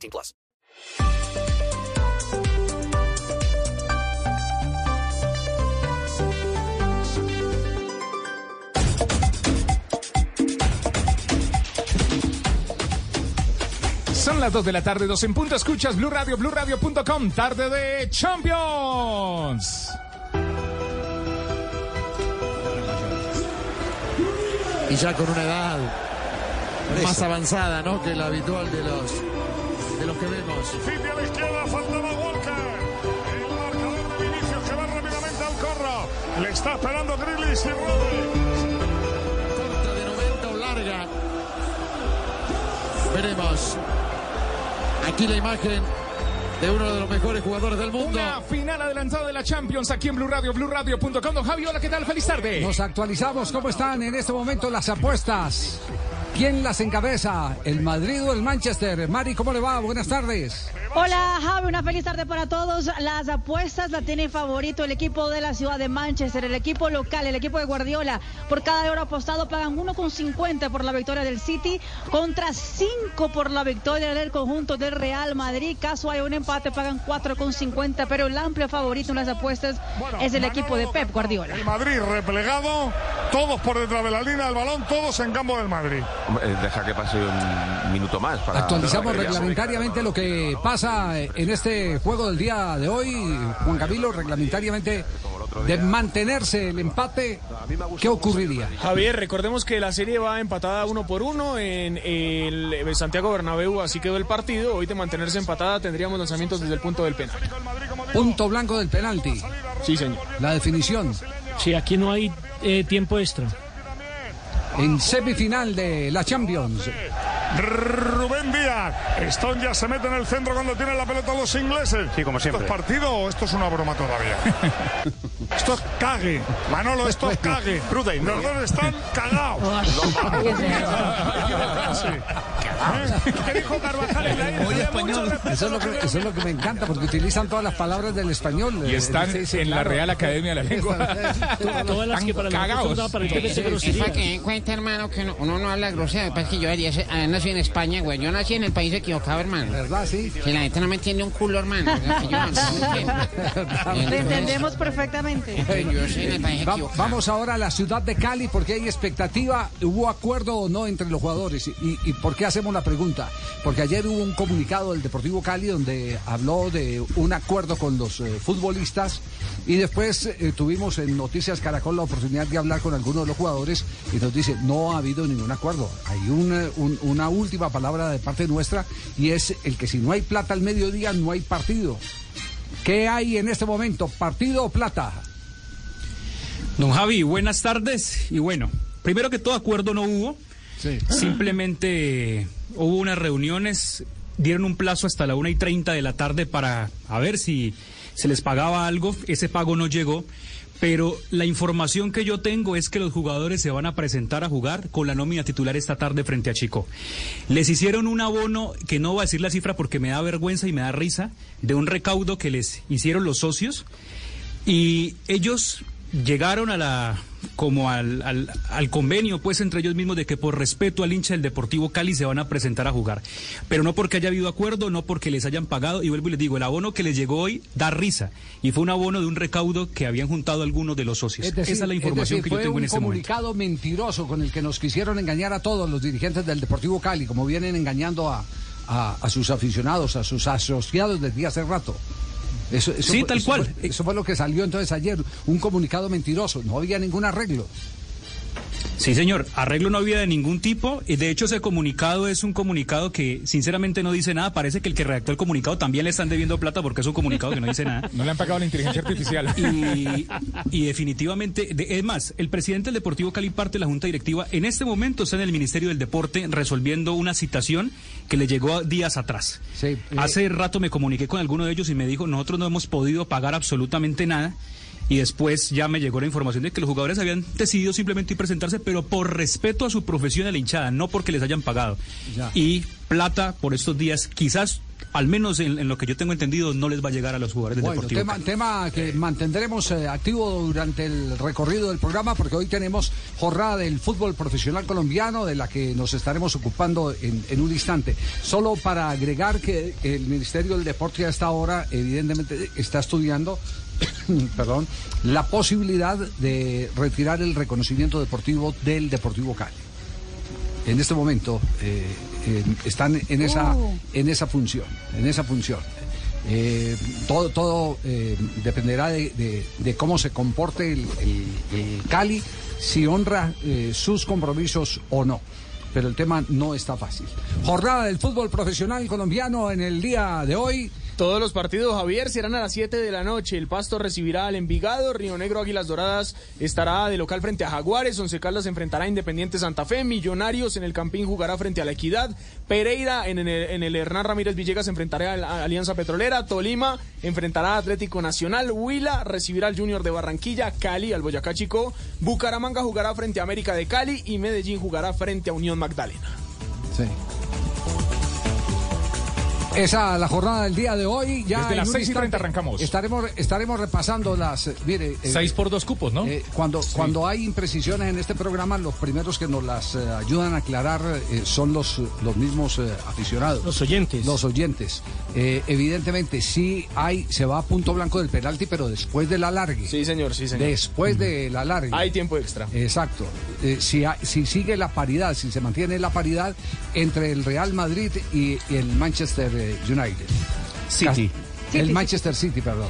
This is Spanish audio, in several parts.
18 plus. Son las 2 de la tarde, 2 en punto. Escuchas Blue Radio, BlueRadio.com. Tarde de Champions. Y ya con una edad más avanzada, ¿no? Que la habitual de los, de los que vemos. City a la izquierda, faltaba Walker. El marcador de Vinicius que va rápidamente al corro. Le está esperando Grealish y Rodri. Corta de 90 o larga. Veremos. Aquí la imagen de uno de los mejores jugadores del mundo. Una final adelantada de la Champions aquí en Blue Radio, BlueRadio.com. Don Javi, hola, ¿qué tal? Feliz tarde. Nos actualizamos cómo están en este momento las apuestas. ¿Quién las encabeza? ¿El Madrid o el Manchester? Mari, ¿cómo le va? Buenas tardes. Hola Javi, una feliz tarde para todos. Las apuestas la tiene favorito el equipo de la ciudad de Manchester, el equipo local, el equipo de Guardiola. Por cada euro apostado pagan 1,50 por la victoria del City contra 5 por la victoria del conjunto del Real Madrid. Caso hay un empate pagan 4,50, pero el amplio favorito en las apuestas es el equipo de Pep Guardiola. El Madrid replegado, todos por detrás de la línea del balón, todos en campo del Madrid. Eh, Deja que pase un minuto más. Para Actualizamos reglamentariamente lo que pasa en este juego del día de hoy. Juan Camilo, reglamentariamente de mantenerse el empate, ¿qué ocurriría? Javier, recordemos que la serie va empatada uno por uno en el Santiago Bernabéu, así quedó el partido. Hoy de mantenerse empatada tendríamos lanzamientos desde el punto del penal. Punto blanco del penalti. Sí, señor. La definición. Sí, aquí no hay eh, tiempo extra. En semifinal de la Champions. Rubén Díaz. Stone ya se mete en el centro cuando tienen la pelota los ingleses. Sí, como siempre. ¿Esto es partido o esto es una broma todavía? esto es cague. Manolo, esto es cague. Pruden, Los dos están cagados. ¿Qué dijo Carvajal en la Muy español. Eso es, lo que, eso es lo que me encanta, porque utilizan todas las palabras del español. Y están Sí, sí, en la. Real Academia de la Lengua. Todas las que para TPC Es para que den cuenta, hermano, que no- uno no habla grosero. Es que yo debería ser- haber nacido en España, güey. Yo nací en el país equivocado, hermano. ¿Verdad? Sí. Si la gente no me entiende un culo, hermano. Te entendemos perfectamente. Yo Va- equivocado. vamos ahora a la ciudad de Cali porque hay expectativa, hubo acuerdo o no entre los jugadores. ¿Y, y por qué hacemos la pregunta? Porque ayer hubo un comunicado del Deportivo Cali donde habló de un acuerdo con los eh, futbolistas y después eh, tuvimos en Noticias Caracol la oportunidad de hablar con algunos de los jugadores y nos dice no ha habido ningún acuerdo. Hay una, un- una última palabra de parte nuestra y es el que si no hay plata al mediodía no hay partido. ¿Qué hay en este momento? ¿Partido o plata? Don Javi, buenas tardes. Y bueno, primero que todo acuerdo no hubo. Sí. Simplemente hubo unas reuniones, dieron un plazo hasta la una y 30 de la tarde para a ver si se les pagaba algo. Ese pago no llegó. Pero la información que yo tengo es que los jugadores se van a presentar a jugar con la nómina titular esta tarde frente a Chico. Les hicieron un abono, que no voy a decir la cifra porque me da vergüenza y me da risa, de un recaudo que les hicieron los socios. Y ellos llegaron a la como al, al, al convenio pues entre ellos mismos de que por respeto al hincha del Deportivo Cali se van a presentar a jugar. Pero no porque haya habido acuerdo, no porque les hayan pagado. Y vuelvo y les digo, el abono que les llegó hoy da risa. Y fue un abono de un recaudo que habían juntado algunos de los socios. Es decir, Esa es la información es decir, que yo tengo un en este momento. comunicado mentiroso con el que nos quisieron engañar a todos los dirigentes del Deportivo Cali, como vienen engañando a, a- a sus aficionados, a sus asociados desde hace rato. Eso, eso Sí, fue- tal eso cual. fue- eso fue lo que salió entonces ayer, un comunicado mentiroso, no había ningún arreglo. Sí, señor. Arreglo no había de ningún tipo. Y de hecho, ese comunicado es un comunicado que sinceramente no dice nada. Parece que el que redactó el comunicado también le están debiendo plata porque es un comunicado que no dice nada. No le han pagado la inteligencia artificial. Y, y definitivamente, de- es más, el presidente del Deportivo Cali, parte de la Junta Directiva, en este momento está en el Ministerio del Deporte resolviendo una citación que le llegó días atrás. Sí, Hace rato me comuniqué con alguno de ellos y me dijo, nosotros no hemos podido pagar absolutamente nada. Y después ya me llegó la información de que los jugadores habían decidido simplemente ir presentarse, pero por respeto a su profesión a la hinchada, no porque les hayan pagado. Ya. Y plata por estos días, quizás, al menos en, en lo que yo tengo entendido, no les va a llegar a los jugadores del Bueno, Deportivo. tema, tema que mantendremos eh, activo durante el recorrido del programa porque hoy tenemos jornada del fútbol profesional colombiano de la que nos estaremos ocupando en, en un instante. Solo para agregar que el Ministerio del Deporte a esta hora evidentemente está estudiando perdón, la posibilidad de retirar el reconocimiento deportivo del Deportivo Cali. En este momento eh, eh, están en esa, Oh. en esa función, en esa función. Eh, todo todo eh, dependerá de, de- de cómo se comporte el, el- el Cali, si honra eh, sus compromisos o no. Pero el tema no está fácil. Jornada del fútbol profesional colombiano en el día de hoy. Todos los partidos, Javier, serán a las 7 de la noche. El Pasto recibirá al Envigado, Río Negro Águilas Doradas estará de local frente a Jaguares, Once Caldas enfrentará a Independiente Santa Fe, Millonarios en el Campín jugará frente a la Equidad, Pereira en, el, Hernán Ramírez Villegas enfrentará a Alianza Petrolera, Tolima enfrentará a Atlético Nacional, Huila recibirá al Junior de Barranquilla, Cali al Boyacá Chico, Bucaramanga jugará frente a América de Cali y Medellín jugará frente a Unión Magdalena. Sí. Esa la jornada del día de hoy. Ya Desde las un 6 y 30 instante arrancamos. Estaremos, estaremos repasando las. eh, Mire, eh, Seis por dos cupos, ¿no? eh, cuando, cuando hay imprecisiones en este programa, los primeros que nos las eh, ayudan a aclarar eh, son los, los mismos eh, aficionados. Los oyentes. Los oyentes. Eh, evidentemente, sí hay, se va a punto blanco del penalti, pero después del alargue. Sí, señor, sí, señor. Después del alargue. Hay tiempo extra. Exacto. Eh, si, si sigue la paridad, si se mantiene la paridad entre el Real Madrid y, y el Manchester eh, United. City. El Manchester City, perdón.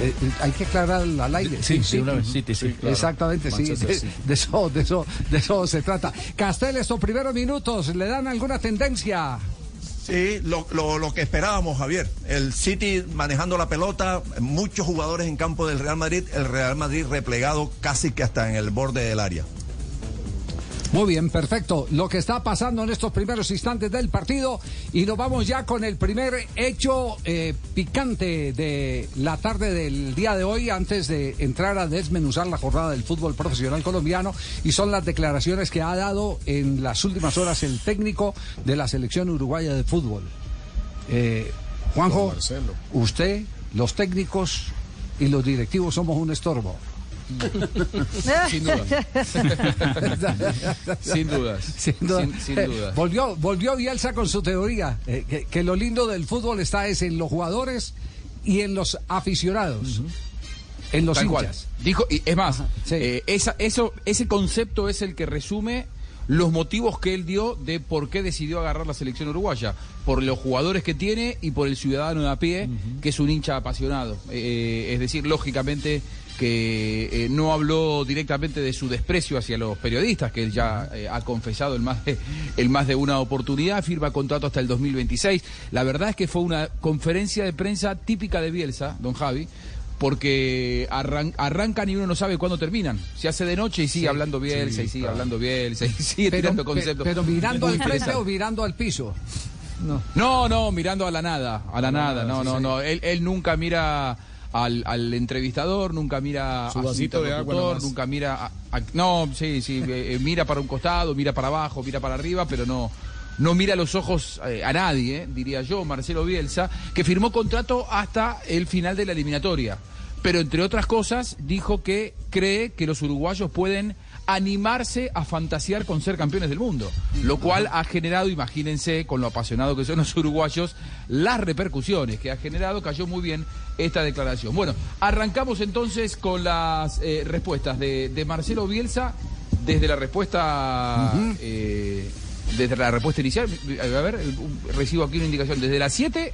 Eh, eh, hay que aclarar al aire. Sí, sí, una vez, City, sí, claro. Exactamente, sí. De, de eso, de eso, de eso se trata. Castel, estos primeros minutos, ¿le dan alguna tendencia? Sí, lo, lo- lo que esperábamos, Javier. El City manejando la pelota, muchos jugadores en campo del Real Madrid, el Real Madrid replegado casi que hasta en el borde del área. Muy bien, perfecto. Lo que está pasando en estos primeros instantes del partido y nos vamos ya con el primer hecho eh, picante de la tarde del día de hoy antes de entrar a desmenuzar la jornada del fútbol profesional colombiano y son las declaraciones que ha dado en las últimas horas el técnico de la selección uruguaya de fútbol. Eh, Juanjo, usted, los técnicos y los directivos somos un estorbo. Sin duda. Sin dudas. Sin duda. Sin- sin Eh, duda. volvió, volvió Bielsa con su teoría, eh, que, que lo lindo del fútbol está es en los jugadores y en los aficionados, en los Tal cual. hinchas. Dijo, y es más, eh, esa, eso, ese concepto es el que resume los motivos que él dio de por qué decidió agarrar la selección uruguaya. Por los jugadores que tiene y por el ciudadano de a pie, que es un hincha apasionado. Eh, es decir, lógicamente que eh, no habló directamente de su desprecio hacia los periodistas, que él ya eh, ha confesado en más, de, en más de una oportunidad, firma contrato hasta el 2026. La verdad es que fue una conferencia de prensa típica de Bielsa, don Javi, porque arran- arrancan y uno no sabe cuándo terminan. Se hace de noche y sigue Sí, hablando Bielsa sí, y sigue claro. hablando Bielsa y sigue Pero, tirando conceptos. pero mirando al frente o mirando al piso. No. No, no, mirando a la nada, a la nada, no, no, sí. no. Él, él nunca mira al, al entrevistador, nunca mira Su a su vasito de agua interlocutor, nunca mira a, a- no, sí, sí, eh, eh, mira para un costado, mira para abajo, mira para arriba, pero no no mira los ojos eh, a nadie, eh, diría yo, Marcelo Bielsa, que firmó contrato hasta el final de la eliminatoria. Pero entre otras cosas dijo que cree que los uruguayos pueden animarse a fantasear con ser campeones del mundo, lo cual ha generado, imagínense, con lo apasionado que son los uruguayos, las repercusiones que ha generado, cayó muy bien esta declaración. Bueno, arrancamos entonces con las eh, respuestas de, de Marcelo Bielsa, desde la respuesta... eh, desde la respuesta inicial, a ver, recibo aquí una indicación, desde las 7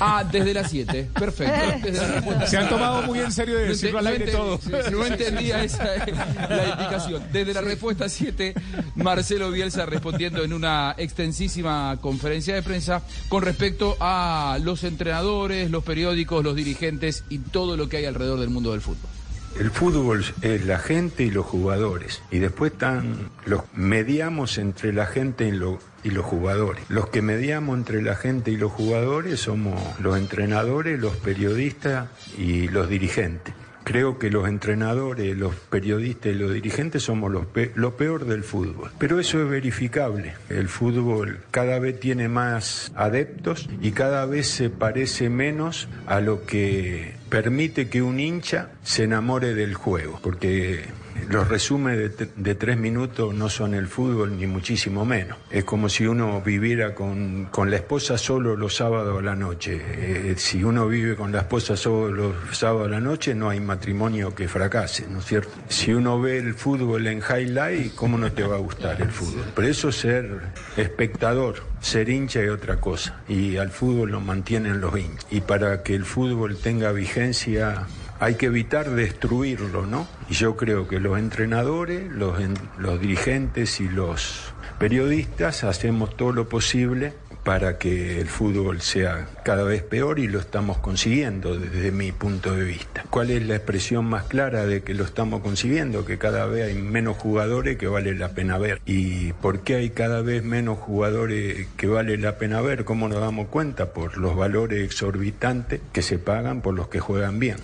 Ah, desde las 7. Perfecto. La respuesta Se han tomado muy en serio de No decirlo ente- al aire no todo. No entendía esa eh, la indicación. Desde la respuesta 7, Marcelo Bielsa respondiendo en una extensísima conferencia de prensa con respecto a los entrenadores, los periódicos, los dirigentes y todo lo que hay alrededor del mundo del fútbol. El fútbol es la gente y los jugadores. Y después están los mediamos entre la gente y, lo- y los jugadores. Los que mediamos entre la gente y los jugadores somos los entrenadores, los periodistas y los dirigentes. Creo que los entrenadores, los periodistas y los dirigentes somos los pe- lo peor del fútbol. Pero eso es verificable. El fútbol cada vez tiene más adeptos y cada vez se parece menos a lo que permite que un hincha se enamore del juego. Porque los resúmenes de, de tres minutos no son el fútbol ni muchísimo menos. Es como si uno viviera con, con la esposa solo los sábados a la noche. Eh, si uno vive con la esposa solo los sábados a la noche, no hay matrimonio que fracase, ¿no es cierto? Si uno ve el fútbol en highlight, ¿cómo no te va a gustar el fútbol? Pero eso es ser espectador, ser hincha es otra cosa. Y al fútbol lo mantienen los hinchas. Y para que el fútbol tenga vigencia hay que evitar destruirlo, ¿no? Y yo creo que los entrenadores, los, los dirigentes y los periodistas hacemos todo lo posible para que el fútbol sea cada vez peor y lo estamos consiguiendo desde mi punto de vista. ¿Cuál es la expresión más clara de que lo estamos consiguiendo? Que cada vez hay menos jugadores que vale la pena ver. ¿Y por qué hay cada vez menos jugadores que vale la pena ver? ¿Cómo nos damos cuenta? Por los valores exorbitantes que se pagan por los que juegan bien.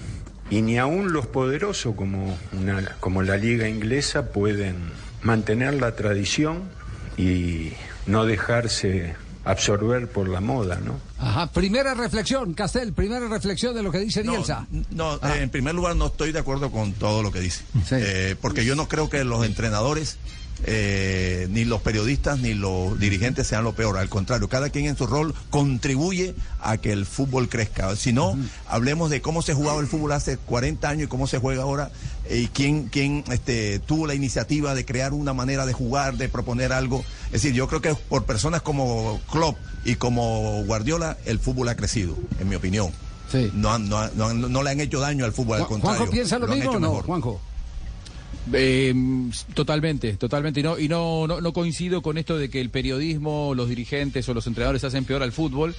Y ni aún los poderosos como, una, como la liga inglesa pueden mantener la tradición y no dejarse absorber por la moda, ¿no? Ajá, primera reflexión, Castel, primera reflexión de lo que dice Bielsa. No, eh, en primer lugar no estoy de acuerdo con todo lo que dice. Eh, porque yo no creo que los entrenadores, eh, ni los periodistas, ni los dirigentes sean lo peor. Al contrario, cada quien en su rol contribuye a que el fútbol crezca. Si no, hablemos de cómo se jugaba el fútbol hace 40 años y cómo se juega ahora. eh, Y quién, quién este, tuvo la iniciativa de crear una manera de jugar, de proponer algo. Es decir, yo creo que por personas como Klopp y como Guardiola, el fútbol ha crecido, en mi opinión. No, han- no, no han- no le han hecho daño al fútbol, al contrario. ¿Juanjo piensa lo mismo o no, mejor. Juanjo? Eh, totalmente, totalmente. Y no, y no, no, no coincido con esto de que el periodismo, los dirigentes o los entrenadores hacen peor al fútbol,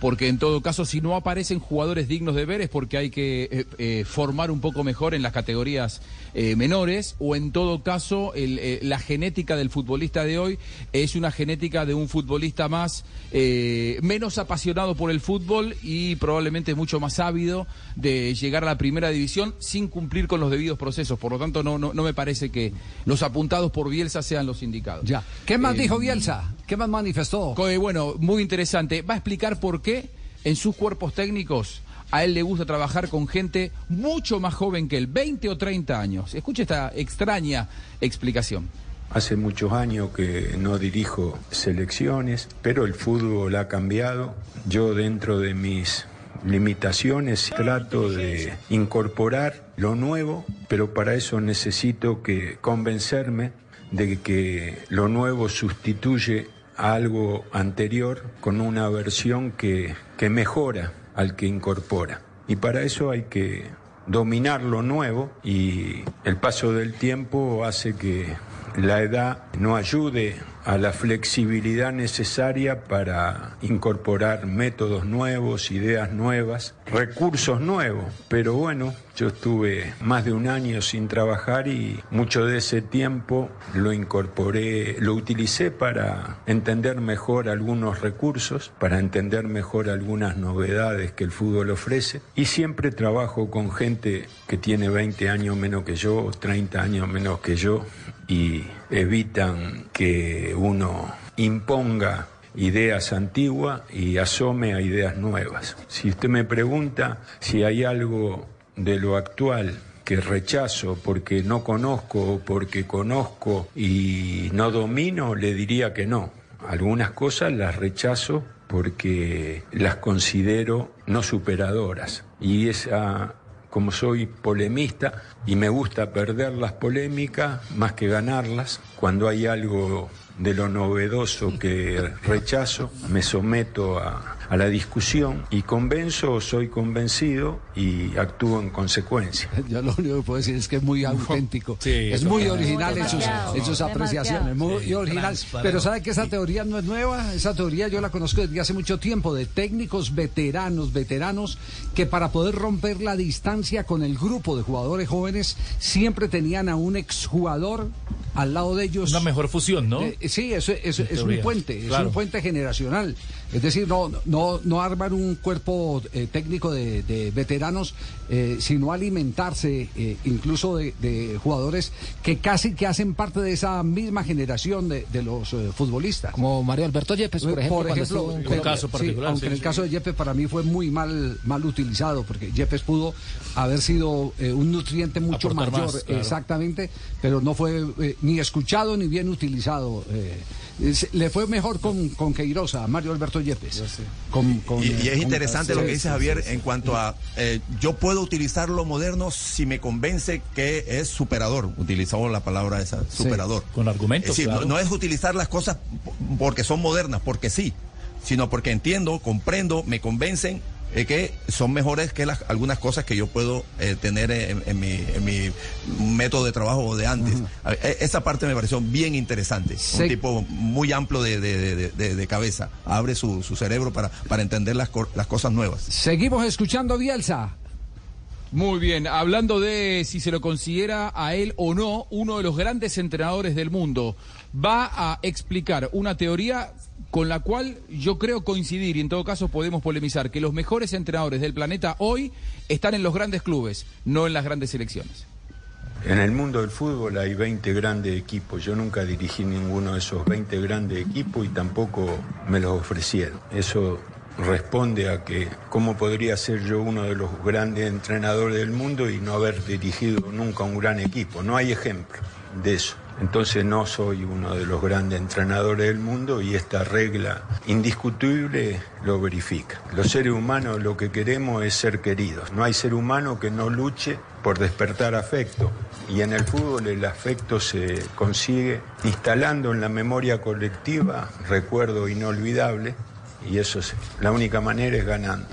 porque en todo caso, si no aparecen jugadores dignos de ver es porque hay que eh, eh, formar un poco mejor en las categorías eh, menores, o en todo caso, el, eh, la genética del futbolista de hoy es una genética de un futbolista más, eh, menos apasionado por el fútbol y probablemente mucho más ávido de llegar a la primera división sin cumplir con los debidos procesos. Por lo tanto, no, no, no me parece que los apuntados por Bielsa sean los indicados. Ya. ¿Qué más dijo Bielsa? ¿Qué más manifestó? Bueno, muy interesante. Va a explicar por qué en sus cuerpos técnicos a él le gusta trabajar con gente mucho más joven que él, 20 o 30 años. Escuche esta extraña explicación. Hace muchos años que no dirijo selecciones, pero el fútbol ha cambiado. Yo dentro de mis limitaciones trato de incorporar lo nuevo, pero para eso necesito que convencerme de que lo nuevo sustituye a algo anterior con una versión que, que mejora al que incorpora. Y para eso hay que dominar lo nuevo y el paso del tiempo hace que la edad no ayude a la flexibilidad necesaria para incorporar métodos nuevos, ideas nuevas, recursos nuevos. Pero bueno, yo estuve más de un año sin trabajar y mucho de ese tiempo lo incorporé, lo utilicé para entender mejor algunos recursos, para entender mejor algunas novedades que el fútbol ofrece. Y siempre trabajo con gente que tiene 20 años menos que yo, 30 años menos que yo, y evitan que uno imponga ideas antiguas y asome a ideas nuevas. Si usted me pregunta si hay algo de lo actual que rechazo porque no conozco o porque conozco y no domino, le diría que no. Algunas cosas las rechazo porque las considero no superadoras. Y esa como soy polemista y me gusta perder las polémicas más que ganarlas, cuando hay algo de lo novedoso que rechazo, me someto a, a la discusión y convenzo, soy convencido y actúo en consecuencia. Yo lo único que puedo decir es que es muy auténtico. es muy claro. original en sus, en sus apreciaciones. Muy Sí, original. Pero sabe que esa teoría no es nueva. Esa teoría yo la conozco desde hace mucho tiempo de técnicos veteranos, veteranos que para poder romper la distancia con el grupo de jugadores jóvenes siempre tenían a un exjugador al lado de ellos. Una mejor fusión, ¿no? Eh, sí, eso, eso es un puente, es Claro. un puente generacional. Es decir, no, no, no armar un cuerpo eh, técnico de, de veteranos, eh, sino alimentarse eh, incluso de, de jugadores que casi que hacen parte de esa misma generación de, de los eh, futbolistas. Como Mario Alberto Yepes, por Eh, ejemplo, en caso particular, aunque sí, en el sí. caso de Yepes para mí fue muy mal, mal utilizado, porque Yepes pudo haber sido eh, un nutriente mucho Aportar mayor, más, claro. exactamente, pero no fue eh, ni escuchado ni bien utilizado. eh. Le fue mejor con, con Queiroz a Mario Alberto Yepes. Con- con- Y, y es con- interesante lo que dice sí, Javier sí, sí. en cuanto a eh, yo puedo utilizar lo moderno si me convence que es superador. Utilizamos la palabra esa, superador. Con argumentos, Es decir, claro. no, no es utilizar las cosas porque son modernas, porque sí, sino porque entiendo, comprendo, me convencen eh, que son mejores que las, algunas cosas que yo puedo eh, tener en, en mi, en mi método de trabajo de antes. Ver, e- Esa parte me pareció bien interesante. Sí. Un tipo muy amplio de, de- de- de- de cabeza. Abre su, su cerebro para, para entender las, las cosas nuevas. Seguimos escuchando a Bielsa. Muy bien, hablando de si se lo considera a él o no uno de los grandes entrenadores del mundo, va a explicar una teoría con la cual yo creo coincidir y en todo caso podemos polemizar que los mejores entrenadores del planeta hoy están en los grandes clubes, no en las grandes selecciones. En el mundo del fútbol hay 20 grandes equipos. Yo nunca dirigí ninguno de esos 20 grandes equipos y tampoco me los ofrecieron. Eso responde a que cómo podría ser yo uno de los grandes entrenadores del mundo y no haber dirigido nunca un gran equipo. No hay ejemplo de eso. Entonces no soy uno de los grandes entrenadores del mundo y esta regla indiscutible lo verifica. Los seres humanos lo que queremos es ser queridos. No hay ser humano que no luche por despertar afecto. Y en el fútbol el afecto se consigue instalando en la memoria colectiva recuerdo inolvidable y eso es, la única manera es ganando.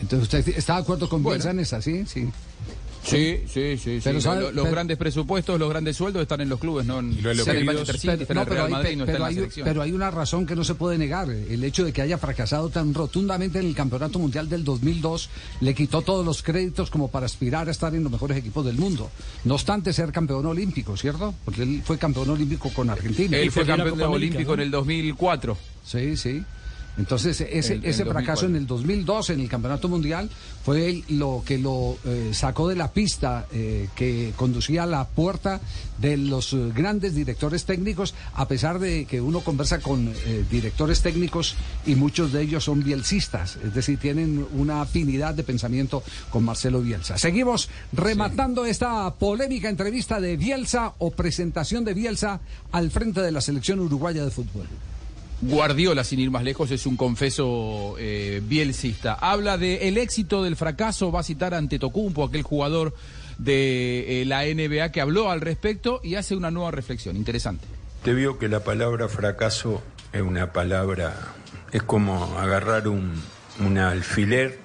Entonces, ¿usted está de acuerdo con Bielsa en esa, sí? Sí. Sí, sí, sí. Pero sí. sabe- Lo- los pero- grandes presupuestos, los grandes sueldos están en los clubes, no en, el City, pero- no, pero hay- Madrid, no pero hay una razón que no se puede negar. El hecho de que haya fracasado tan rotundamente en el Campeonato Mundial del 2002 le quitó todos los créditos como para aspirar a estar en los mejores equipos del mundo. No obstante ser campeón olímpico, ¿cierto? Porque él fue campeón olímpico con Argentina. Él fue campeón olímpico en el 2004. Sí, sí. Entonces, ese, El- ese fracaso 2004. en el 2002 en el Campeonato Mundial fue el- lo que lo eh, sacó de la pista eh, que conducía a la puerta de los eh, grandes directores técnicos, a pesar de que uno conversa con eh, directores técnicos y muchos de ellos son bielcistas, es decir, tienen una afinidad de pensamiento con Marcelo Bielsa. Seguimos rematando esta polémica entrevista de Bielsa o presentación de Bielsa al frente de la selección uruguaya de fútbol. Guardiola, sin ir más lejos, es un confeso eh, bielcista. Habla de el éxito del fracaso, va a citar ante Tocumpo, aquel jugador de eh, la NBA que habló al respecto y hace una nueva reflexión. Interesante. Te vio que la palabra fracaso es una palabra, es como agarrar un, un alfiler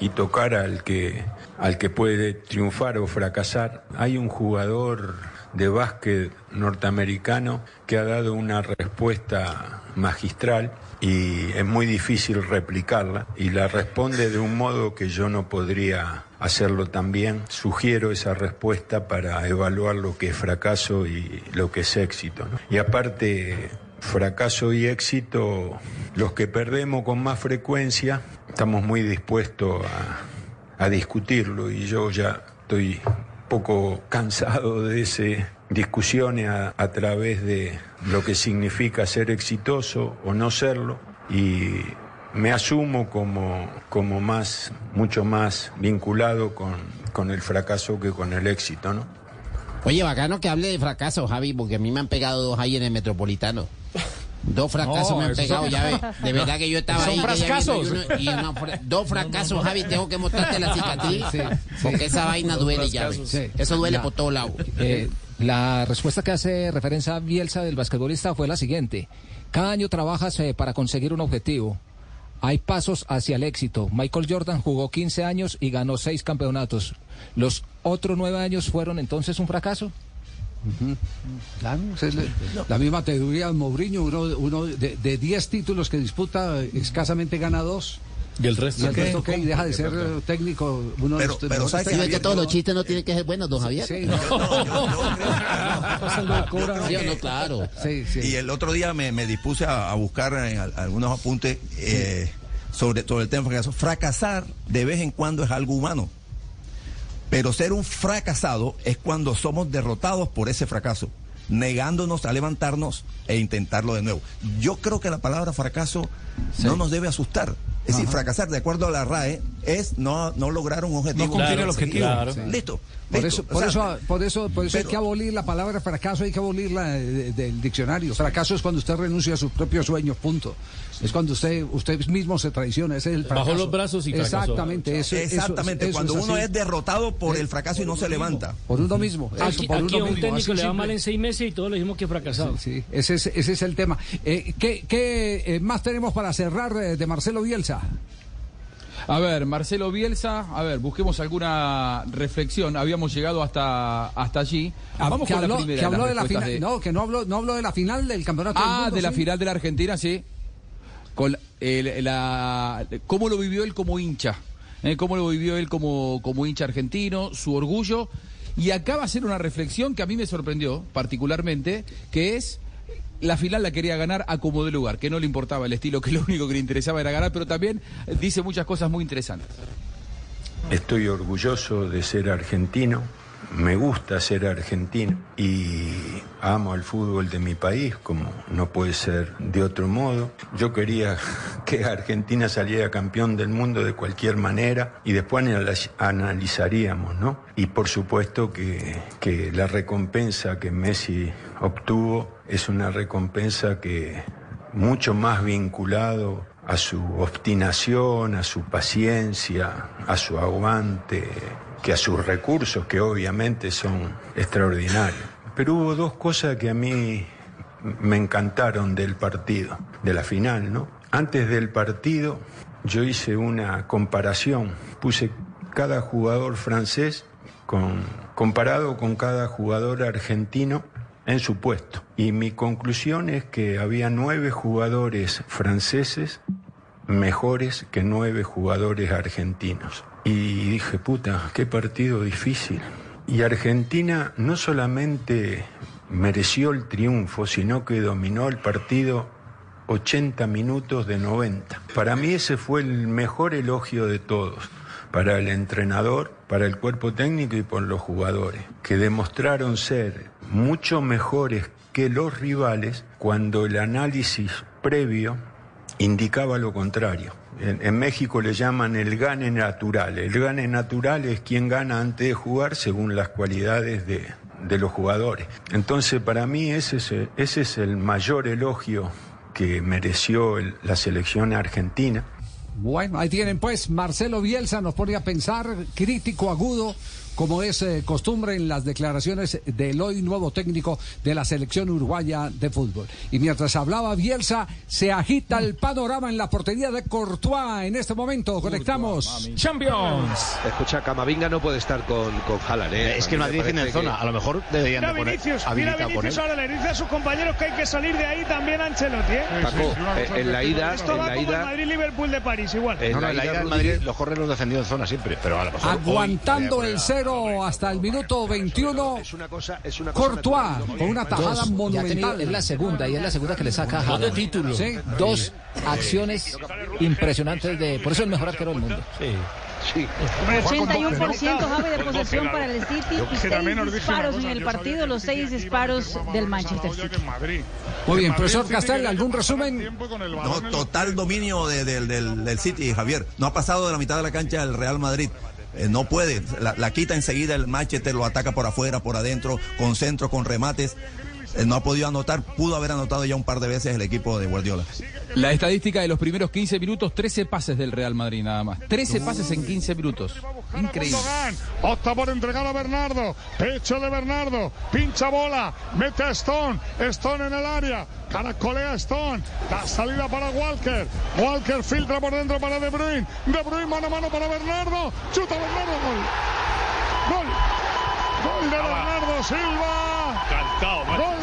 y tocar al que, al que puede triunfar o fracasar. Hay un jugador de básquet norteamericano que ha dado una respuesta magistral y es muy difícil replicarla y la responde de un modo que yo no podría hacerlo también. Sugiero esa respuesta para evaluar lo que es fracaso y lo que es éxito. Y aparte, fracaso y éxito, los que perdemos con más frecuencia, estamos muy dispuestos a, a discutirlo y yo ya estoy poco cansado de ese discusiones a, través de lo que significa ser exitoso o no serlo y me asumo como, como más, mucho más vinculado con, con el fracaso que con el éxito, ¿no? Oye, bacano que hable de fracaso, Javi, porque a mí me han pegado dos ahí en el Metropolitano. Dos fracasos No, me han pegado, son- ya ve. De verdad que yo estaba Son ahí. y uno- y uno fra- dos fracasos, Javi, tengo que mostrarte la cicatriz. Sí, sí. Porque esa vaina duele, ya ve. Eso duele Ya. por todos lados. Eh, la respuesta que hace referencia a Bielsa del basquetbolista fue la siguiente. Cada año trabajas eh, para conseguir un objetivo. Hay pasos hacia el éxito. Michael Jordan jugó 15 años y ganó 6 campeonatos. ¿Los otros 9 años fueron entonces un fracaso? Claro, esa es la, la misma teoría de Mourinho, uno, uno de, de 10 títulos que disputa, escasamente gana dos. ¿Y el resto Y el resto deja de ser técnico. Uno de Pero- los pero mejores ¿sabe qué, Sí, ve técnicos. que todos los chistes no tienen que ser buenos, don Javier. Sí, Sí o no, claro. Sí, sí. Y el otro día me, me dispuse a, a buscar en al- algunos apuntes eh, sobre, sobre el tema fracaso. Fracasar de vez en cuando es algo humano. Pero ser un fracasado es cuando somos derrotados por ese fracaso, negándonos a levantarnos e intentarlo de nuevo. Yo creo que la palabra fracaso no nos debe asustar. Es decir, fracasar, de acuerdo a la RAE, es no, no lograr un objetivo. No cumplir el Claro, objetivo. claro. Listo. Por eso, O por, sea, eso, por eso, por eso hay que abolir la palabra fracaso, hay que abolirla de- del diccionario. Fracaso es cuando usted renuncia a sus propios sueños, punto. Es cuando usted usted mismo se traiciona, ese es el Bajó fracaso. los brazos y fracasó. Exactamente, eso, eso- Exactamente, eso cuando uno así. es derrotado por el fracaso y no se levanta. Por uno mismo. eso, Aquí, por aquí uno a un mismo, técnico así le va mal en seis meses y todos le dijimos que fracasado. Sí, ese es, ese es el tema. Eh, ¿Qué, qué, eh, más tenemos para cerrar eh, de Marcelo Bielsa? A ver, Marcelo Bielsa, a ver, busquemos alguna reflexión. Habíamos llegado hasta, hasta allí. Vamos Ah, que con habló, la primera. que habló de la final. de- No, que no habló, no habló de la final del campeonato. del Ah, mundo, de la sí. final de la Argentina, sí. Con el- la, ¿Cómo lo vivió él como hincha? ¿Eh? ¿Cómo lo vivió él como, como hincha argentino? Su orgullo. Y acá va a una reflexión que a mí me sorprendió particularmente, que es la final la quería ganar a como de lugar, que no le importaba el estilo, que lo único que le interesaba era ganar, pero también dice muchas cosas muy interesantes. Estoy orgulloso de ser argentino, me gusta ser argentino y amo al fútbol de mi país como no puede ser de otro modo. Yo quería que Argentina saliera campeón del mundo de cualquier manera y después analiz- analizaríamos, ¿no? Y por supuesto que, que la recompensa que Messi obtuvo es una recompensa que mucho más vinculado a su obstinación, a su paciencia, a su aguante, que a sus recursos, que obviamente son extraordinarios. Pero hubo dos cosas que a mí me encantaron del partido, de la final, ¿no? Antes del partido yo hice una comparación, puse cada jugador francés con, comparado con cada jugador argentino en su puesto. Y mi conclusión es que había nueve jugadores franceses mejores que nueve jugadores argentinos. Y dije, puta, qué partido difícil. Y Argentina no solamente mereció el triunfo, sino que dominó el partido 80 minutos de 90. Para mí ese fue el mejor elogio de todos, para el entrenador, para el cuerpo técnico y por los jugadores, que demostraron ser mucho mejores que los rivales cuando el análisis previo indicaba lo contrario. En, México le llaman el gane natural. El gane natural es quien gana antes de jugar según las cualidades de, los jugadores. Entonces, para mí ese es el, mayor elogio que mereció la selección argentina. Bueno, ahí tienen pues, Marcelo Bielsa nos pone a pensar, crítico agudo, como es eh, costumbre en las declaraciones del hoy nuevo técnico de la selección uruguaya de fútbol. Y mientras hablaba Bielsa, se agita el panorama en la portería de Courtois en este momento. Conectamos. Champions. Escucha, Camavinga no puede estar con, con Haaland, ¿eh? Es que el Madrid tiene parece zona. que- A lo mejor deberían Mira de poner Vinicius, mira. Vinicius ahora le dice a sus compañeros que hay que salir de ahí también a Ancelotti, ¿eh? Paco, eh, en la ida, Esto en va la como el ida, Madrid-Liverpool de París, igual. en No, no, la en la ida ida el Madrid los corre los defendidos en zona siempre, pero a lo mejor. hoy Aguantando debería el poner hasta el minuto 21. es una cosa, es una cosa Courtois con una tajada Dos. Tenido- monumental. es la segunda y es la segunda que le saca a Dos de Haaland. título. Sí. Dos acciones impresionantes de. Por eso es el mejor arquero del mundo. Sí. 81% Javi de posesión para el City y que también seis os dije una disparos cosa, en el partido, los el City seis aquí iba disparos bastante más del Manchester City. Muy bien, profesor el Castel, ¿algún resumen? el No, total dominio de- del- del, del City, Javier. No ha pasado de la mitad de la cancha del Real Madrid. Eh, no puede. La, la quita enseguida el Manchester, lo ataca por afuera, por adentro, con centro, con remates. Eh, no ha podido anotar, pudo haber anotado ya un par de veces el equipo de Guardiola. La estadística de los primeros 15 minutos, 13 pases del Real Madrid nada más. 13 pases en 15 minutos. Increíble. Opta por entregar a Bernardo, pecho de Bernardo, pincha bola, mete a Stone, Stone en el área, caracolea Stone, la salida para Walker, Walker filtra por dentro para De Bruyne, De Bruyne mano a mano para Bernardo, chuta Bernardo, gol, gol, gol de Bernardo Silva, gol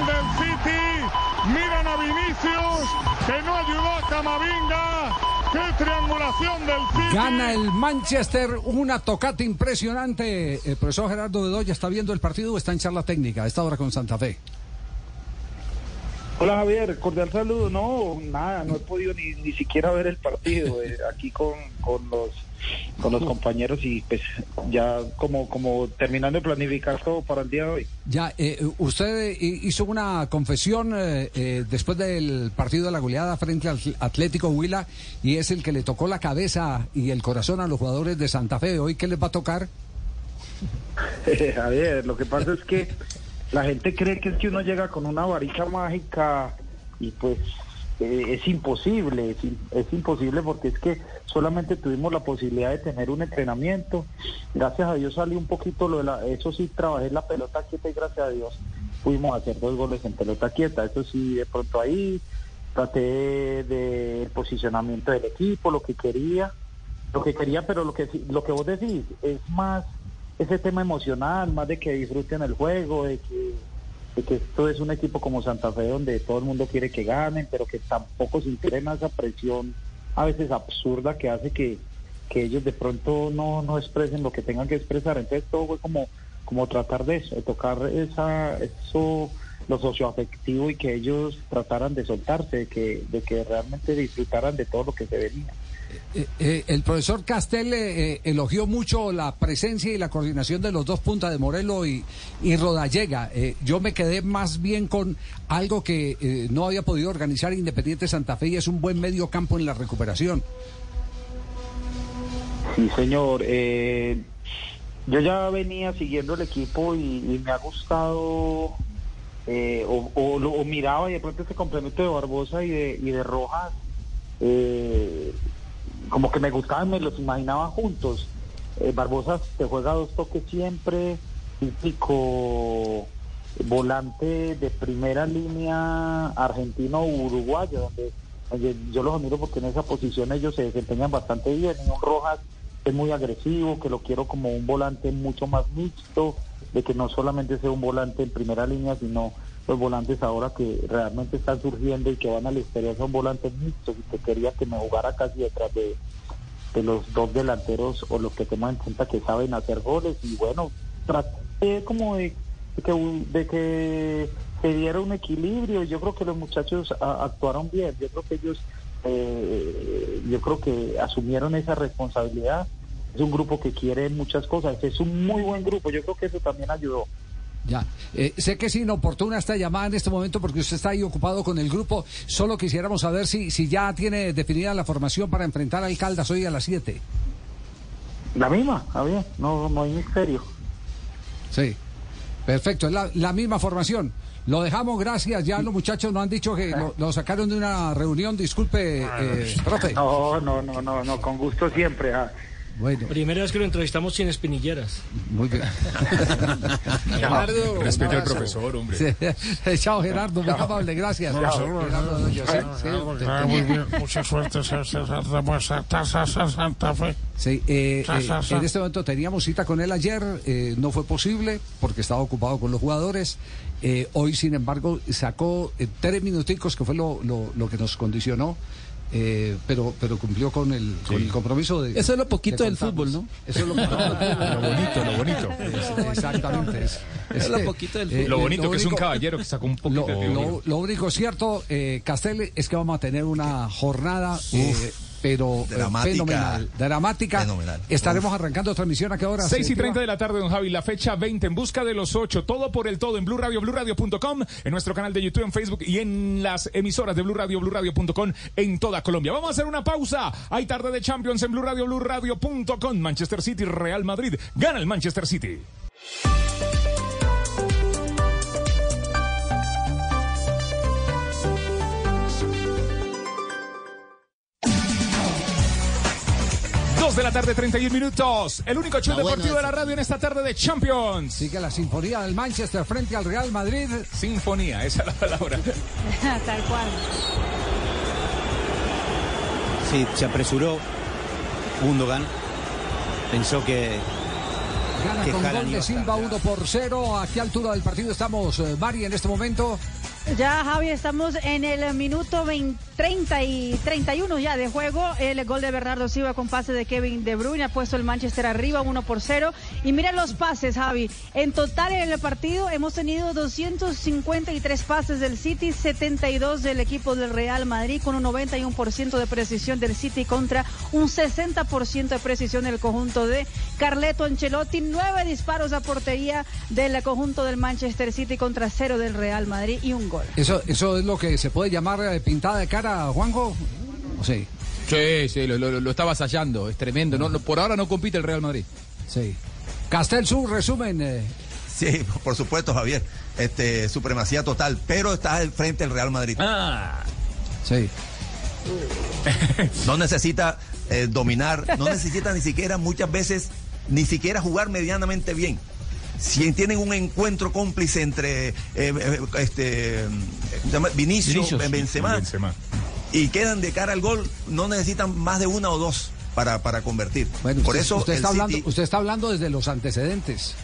Triangulación del. Gana el Manchester, una tocata impresionante. El profesor Gerardo Bedoya está viendo el partido o está en charla técnica a esta hora con Santa Fe. Hola Javier, cordial saludo. No, nada, no he podido ni, ni siquiera ver el partido eh, aquí con, con los con los compañeros y pues ya como como terminando de planificar todo para el día de hoy. Ya, eh, usted eh, hizo una confesión eh, eh, después del partido de la goleada frente al Atlético Huila y es el que le tocó la cabeza y el corazón a los jugadores de Santa Fe. ¿Hoy qué les va a tocar? Javier, lo que pasa es que la gente cree que es que uno llega con una varita mágica y pues eh, es imposible, es, im- es imposible porque es que solamente tuvimos la posibilidad de tener un entrenamiento. Gracias a Dios salió un poquito lo de la, eso sí trabajé la pelota quieta y gracias a Dios pudimos hacer dos goles en pelota quieta. Eso sí, de pronto ahí traté del posicionamiento del equipo, lo que quería, lo que quería, pero lo que lo que vos decís es más ese tema emocional, más de que disfruten el juego, de que de que esto es un equipo como Santa Fe donde todo el mundo quiere que ganen, pero que tampoco a esa presión a veces absurda que hace que, que ellos de pronto no, no expresen lo que tengan que expresar. Entonces todo fue como, como tratar de eso, de tocar esa, eso, lo socioafectivo y que ellos trataran de soltarse, de que, de que realmente disfrutaran de todo lo que se venía. Eh, eh, el profesor Castel eh, eh, elogió mucho la presencia y la coordinación de los dos puntas de Morelo y, y Rodallega. Eh, yo me quedé más bien con algo que no había podido organizar Independiente Santa Fe y es un buen medio campo en la recuperación. Sí, señor. Yo ya venía siguiendo el equipo y, me ha gustado, o, o o miraba y de pronto ese complemento de Barbosa y de, y de Rojas, como que me gustaban, me los imaginaba juntos. Eh, Barbosa te juega dos toques siempre, típico volante de primera línea argentino uruguayo, donde, yo los admiro porque en esa posición ellos se desempeñan bastante bien. Un Rojas es muy agresivo, que lo quiero como un volante mucho más mixto, de que no solamente sea un volante en primera línea, sino los volantes ahora que realmente están surgiendo y que van al exterior son volantes mixtos y que quería que me jugara casi detrás de, de los dos delanteros o los que toman en cuenta que saben hacer goles. Y bueno, traté como de, que, de que se diera un equilibrio. Yo creo que los muchachos a- actuaron bien, yo creo que ellos eh, yo creo que asumieron esa responsabilidad, es un grupo que quiere muchas cosas, es un muy buen grupo, yo creo que eso también ayudó. Ya, Eh, sé que es inoportuna esta llamada en este momento porque usted está ahí ocupado con el grupo. Solo quisiéramos saber si, si ya tiene definida la formación para enfrentar al Caldas hoy a las 7. La misma, Javier, no, no hay misterio. Sí, perfecto, es la, la misma formación. Lo dejamos, gracias. Ya los muchachos nos han dicho que lo, lo sacaron de una reunión. Disculpe, eh, profe. No, no, no, no, no, con gusto siempre. ah. Bueno. Primera vez que lo entrevistamos sin espinilleras. Muy bien. Gerardo, Respete un al profesor, hombre. Sí. Chao, Gerardo, muy amable, gracias. No, seguro, Gerardo sí, Ah, muy bien, mucha Santa Fe. Sí, eh, eh, en este momento teníamos cita con él ayer, eh, no fue posible porque estaba ocupado con los jugadores. Eh, hoy, sin embargo, sacó eh, tres minuticos, que fue lo, lo- lo que nos condicionó, eh, pero, pero cumplió con el, con el compromiso de. Eso es lo poquito de del fútbol, ¿no? Eso es lo, Lo bonito, lo bonito. Es- exactamente. Es, Es lo poquito del eh, Lo bonito lo que es un caballero que sacó un poquito Lo, de lo- lo único cierto, eh, Castel, es que vamos a tener una jornada, eh, pero eh, Dramática. fenomenal, dramática. Fenomenal. Estaremos arrancando transmisión a qué hora. 6 y Señor? 30 de la tarde, don Javi. La fecha 20 en busca de los 8. Todo por el todo en Blue Radio, BlueRadio.com, en nuestro canal de YouTube, en Facebook y en las emisoras de Blue Radio, BlueRadio.com en toda Colombia. Vamos a hacer una pausa. Hay tarde de Champions en Blue Radio, BlueRadio.com. Manchester City, Real Madrid. Gana el Manchester City. Dos de la tarde, 31 minutos. El único show bueno, deportivo de la radio en esta tarde de Champions. Sigue la sinfonía del Manchester frente al Real Madrid. Sinfonía, esa es la palabra. Tal cual. Sí, se apresuró. Gundogan pensó que. Gana que con gol de. Silva 1 por 0. ¿A qué altura del partido estamos, eh, Mari, en este momento? Ya, Javi, estamos en el minuto 20 30 y 31 ya de juego. El gol de Bernardo Silva con pase de Kevin De Bruyne ha puesto el Manchester arriba 1 por 0. Y mira los pases, Javi. En total en el partido hemos tenido 253 pases del City, 72 del equipo del Real Madrid con un 91% de precisión del City contra un 60% de precisión del conjunto de Carleto Ancelotti. Nueve disparos a portería del conjunto del Manchester City contra cero del Real Madrid y un gol. ¿Eso, eso es lo que se puede llamar eh, pintada de cara, Juanjo? ¿O sí? Sí, sí, lo, lo- lo está es tremendo. No, no, por ahora no compite el Real Madrid. Sí. Castel Sur, resumen. eh, Sí, por supuesto, Javier. Este, supremacía total, pero está al frente del Real Madrid. Ah. Sí. No necesita eh, dominar, no necesita ni siquiera muchas veces, ni siquiera jugar medianamente bien. Si tienen un encuentro cómplice entre eh, eh, este, ¿cómo se llama? Vinicius, Vinicius. eh, Benzema, Benzema. y quedan de cara al gol, no necesitan más de una o dos para, para convertir. Bueno, Por usted, eso usted está hablando, usted está hablando desde los antecedentes.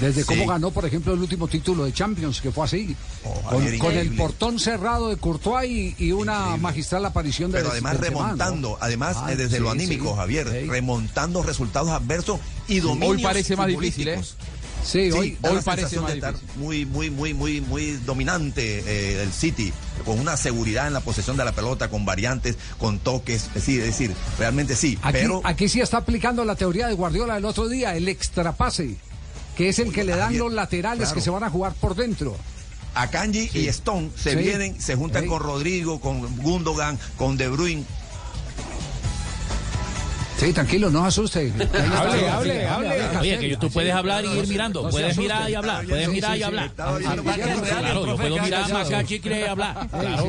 Desde cómo ganó, por ejemplo, el último título de Champions, que fue así. con, Javier, con el portón cerrado de Courtois y, y una magistral aparición de pero además Benzema, ¿no? remontando, además Ah, desde lo anímico, sí. Javier, remontando resultados adversos y dominios Hoy parece más difícil, ¿eh? Futbolísticos. Sí, hoy- hoy parece más de estar difícil. muy, muy, muy, muy, muy dominante eh, el City, con una seguridad en la posesión de la pelota, con variantes, con toques, es decir, es decir, realmente sí, Aquí, pero aquí sí está aplicando la teoría de Guardiola del otro día, el extrapase, que es el que le dan los laterales claro. que se van a jugar por dentro. Akanji y Stone se Sí. vienen, se juntan Sí. con Rodrigo, con Gundogan, con De Bruyne. Sí, tranquilo, no asuste. Hable, hable, hable. Oye, que tú puedes hablar y ir mirando. Puedes asuste. mirar y hablar. Puedes Sí, mirar sí, y sí. hablar. Que Claro, yo puedo que mirar, mascar callado. chicle y hablar. Claro.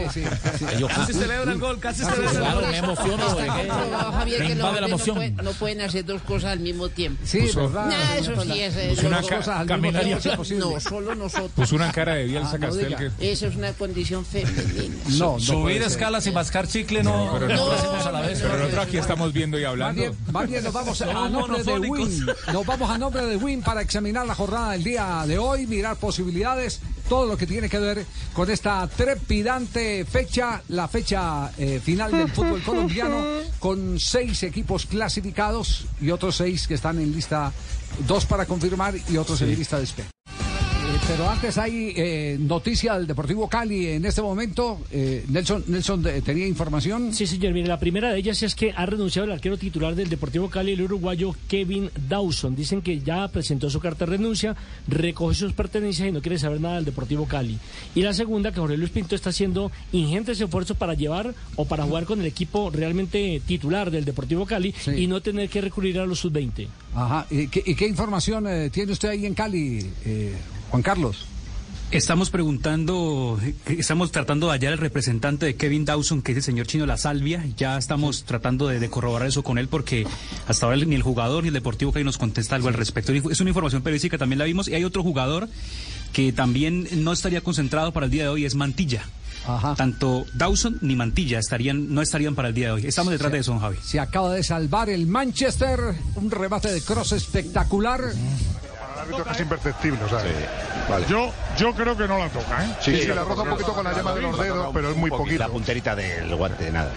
Casi celebra el gol, casi Claro, celebra el gol. me emociono. que Me que invade la emoción. pueden, no pueden hacer dos cosas al mismo tiempo. Sí, verdad. Eso sí es. eh, una imposible. No, solo nosotros. Puso una cara de Bielsa Ah, Castel que... Esa es una condición femenina. No, no Subir escalas y mascar chicle no, pero no no. lo hacemos a la vez. Pero nosotros aquí estamos viendo y Más hablando. Bien, más bien nos vamos a nombre de. Win. Nos vamos a nombre de Win para examinar la jornada del día de hoy, mirar posibilidades, todo lo que tiene que ver con esta trepidante fecha, la fecha eh, final del fútbol colombiano, con seis equipos clasificados y otros seis que están en lista, dos para confirmar y otros en lista de espera. Pero antes hay eh, noticia del Deportivo Cali en este momento. Eh, Nelson, Nelson eh, tenía información. Sí, señor. Mire, la primera de ellas es que ha renunciado el arquero titular del Deportivo Cali, el uruguayo Kevin Dawson. Dicen que ya presentó su carta de renuncia, recoge sus pertenencias y no quiere saber nada del Deportivo Cali. Y la segunda, que Jorge Luis Pinto está haciendo ingentes esfuerzos para llevar o para jugar con el equipo realmente titular del Deportivo Cali y no tener que recurrir a los sub-20. Ajá. ¿Y qué, y qué información eh, tiene usted ahí en Cali, eh, Juan Carlos? Estamos preguntando, estamos tratando de hallar el representante de Kevin Dawson, que es el señor Chino La Salvia. Ya estamos tratando de, corroborar eso con él porque hasta ahora ni el jugador ni el Deportivo Cali nos contesta algo al respecto. Es una información periodística, también la vimos. Y hay otro jugador que también no estaría concentrado para el día de hoy, es Mantilla. Tanto Dawson ni Mantilla estarían, no estarían para el día de hoy. Estamos detrás de eso, don Javi. Se acaba de salvar el Manchester, un remate de cross espectacular. El árbitro es imperceptible, o sea, yo, yo creo que no la toca, ¿eh? Sí, Sí, sí, la roza un poquito con la llama de los dedos, pero es muy poquito. La punterita del guante, nada.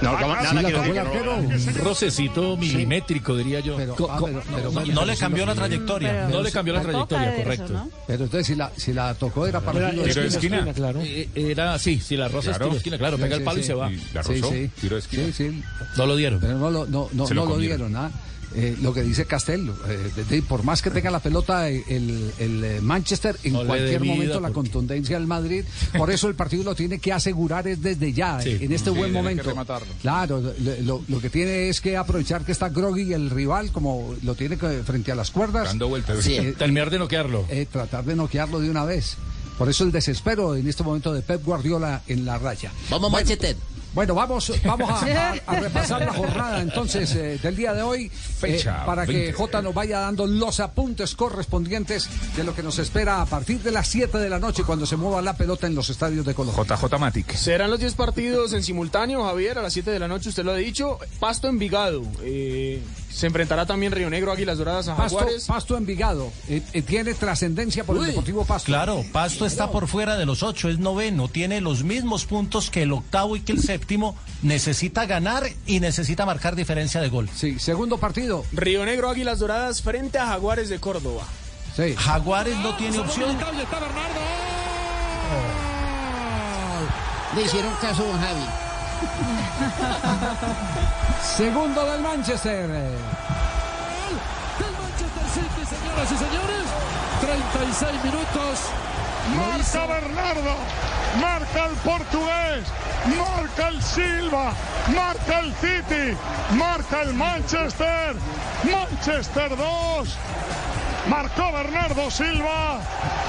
No, Ah, nada sí, el que no- rocecito milimétrico, diría yo. Pero, ah, pero- pero- no, no le cambió la trayectoria. pero- no le cambió la trayectoria, correcto. eso, ¿no? Pero entonces si la, si la tocó era para tiro de tiro de esquina. esquina, claro. Eh, Era, sí, si la roza es Claro. tiro de esquina, claro, Sí, pega el sí, palo y sí. se va. Y la rozó, tiro de esquina. Sí, sí. No lo dieron. Pero no lo, no, no, lo lo dieron, ¿ah? Eh, lo que dice Castel, eh, de- de- por más que tenga la pelota eh, el, el, eh, Manchester, en No cualquier momento la contundencia del Madrid, por eso el partido lo tiene que asegurar es desde ya, Sí. eh, en este Sí, buen momento. Claro, lo, que tiene es que aprovechar que está Groggy el rival, como lo tiene que- frente a las cuerdas. Dando vueltas. Sí. Terminar de noquearlo. Eh, tratar de noquearlo de una vez. Por eso el desespero en este momento de Pep Guardiola en la raya. Vamos, Bueno, Manchester. Bueno, vamos, vamos a, a- a repasar la jornada entonces eh, del día de hoy eh, Fecha para que 20. J nos vaya dando los apuntes correspondientes de lo que nos espera a partir de las 7 de la noche cuando se mueva la pelota en los estadios de Colombia. JJ Matic. Serán los 10 partidos en simultáneo, Javier, a las 7 de la noche, usted lo ha dicho. Pasto Envigado. Eh, se enfrentará también Río Negro, Águilas Doradas a Pasto, Jaguares. Pasto Envigado eh, eh, tiene trascendencia por el Deportivo Pasto. Claro, Pasto está por fuera de los ocho, es noveno, tiene los mismos puntos que el octavo y que el séptimo, necesita ganar y necesita marcar diferencia de gol. Sí, segundo partido. Río Negro, Águilas Doradas frente a Jaguares de Córdoba. Sí. Jaguares no tiene opción. Le hicieron caso a Javi. Segundo del Manchester. Del Manchester City, señoras y señores. 36 minutos. Marca Bernardo, marca el portugués, marca el Silva, marca el City, marca el Manchester, Manchester 2, marcó Bernardo Silva,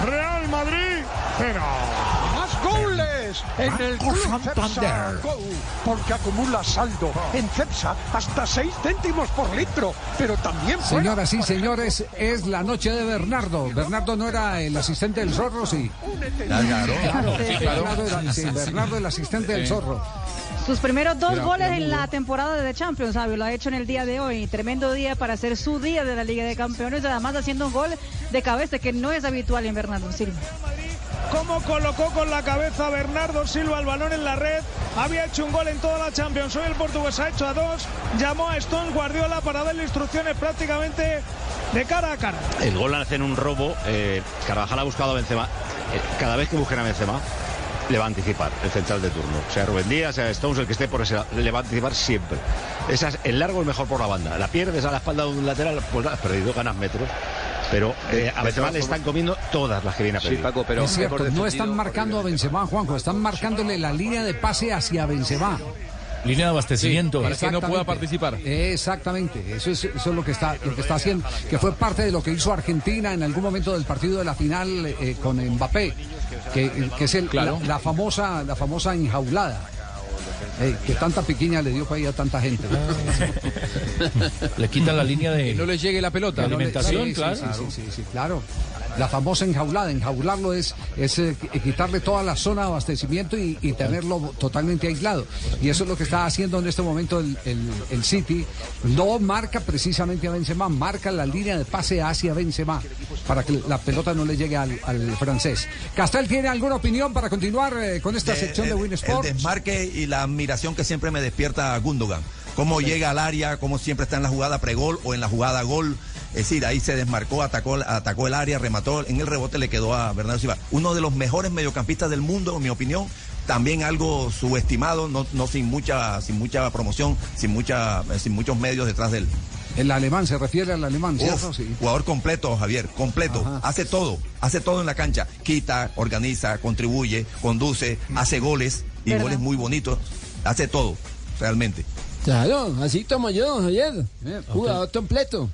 Real Madrid, pero ¡Más goles! En el Club Santander. Go, porque acumula saldo en Cepsa hasta 6 céntimos por litro, pero también fuera. Señoras y señores, es la noche de Bernardo. Bernardo no era el asistente del zorro, sí. Claro, Claro, Sí, claro. Bernardo, era, sí, Bernardo el asistente del zorro. Sus primeros dos goles en la temporada de Champions, Sabio, lo ha hecho en el día de hoy. Tremendo día para hacer su día de la Liga de Campeones, además haciendo un gol de cabeza que no es habitual en Bernardo Silva. Cómo colocó con la cabeza Bernardo Silva el balón en la red. Había hecho un gol en toda la Champions. Hoy el portugués ha hecho a dos. Llamó a Stone Guardiola para darle instrucciones prácticamente de cara a cara. El gol nace en un robo. eh, Carvajal ha buscado a Benzema. Eh, cada vez que busquen a Benzema, le va a anticipar el central de turno. Sea Rubén Díaz, sea Stones, el que esté por ese le va a anticipar siempre. Esa es- el largo es mejor por la banda. La pierdes a la espalda de un lateral, pues has perdido, ganas metros. Pero eh, a Benzema le están comiendo todas las que viene a pedir. es cierto, no están marcando a Benzema, Juanjo, están marcándole la línea de pase hacia Benzema. Línea de abastecimiento. Para que no pueda participar. Exactamente, eso es, eso es lo que está lo que está haciendo, que fue parte de lo que hizo Argentina en algún momento del partido de la final eh, con Mbappé, que, que es el, Claro. la, la famosa la famosa enjaulada. Eh, que tanta piquiña le dio para ahí a tanta gente. Le quitan la línea de. Que no le llegue la pelota. No le- alimentación, sí, sí, claro. Sí, sí, sí, sí, claro. La famosa enjaulada. Enjaularlo es, es eh, quitarle toda la zona de abastecimiento y, y tenerlo totalmente aislado. Y eso es lo que está haciendo en este momento el, el- el City. No marca precisamente a Benzema, marca la línea de pase hacia Benzema para que la pelota no le llegue al, al francés. Castel, ¿tiene alguna opinión para continuar eh, con esta sección de Win El Sports? desmarque y la admiración que siempre me despierta a Gundogan. Cómo llega al área, cómo siempre está en la jugada pregol o en la jugada gol. Es decir, ahí se desmarcó, atacó, atacó el área, remató. En el rebote le quedó a Bernardo Silva. Uno de los mejores mediocampistas del mundo, en mi opinión. También algo subestimado, no, no sin mucha, sin mucha promoción, sin mucha, sin muchos medios detrás de él. El alemán, se refiere al alemán. Sí. Jugador completo, Javier, completo. Hace todo, hace todo en la cancha. Quita, organiza, contribuye, conduce, hace goles y ¿Verdad? goles muy bonitos. Hace todo, realmente. Claro, así como yo, Javier. Jugador completo.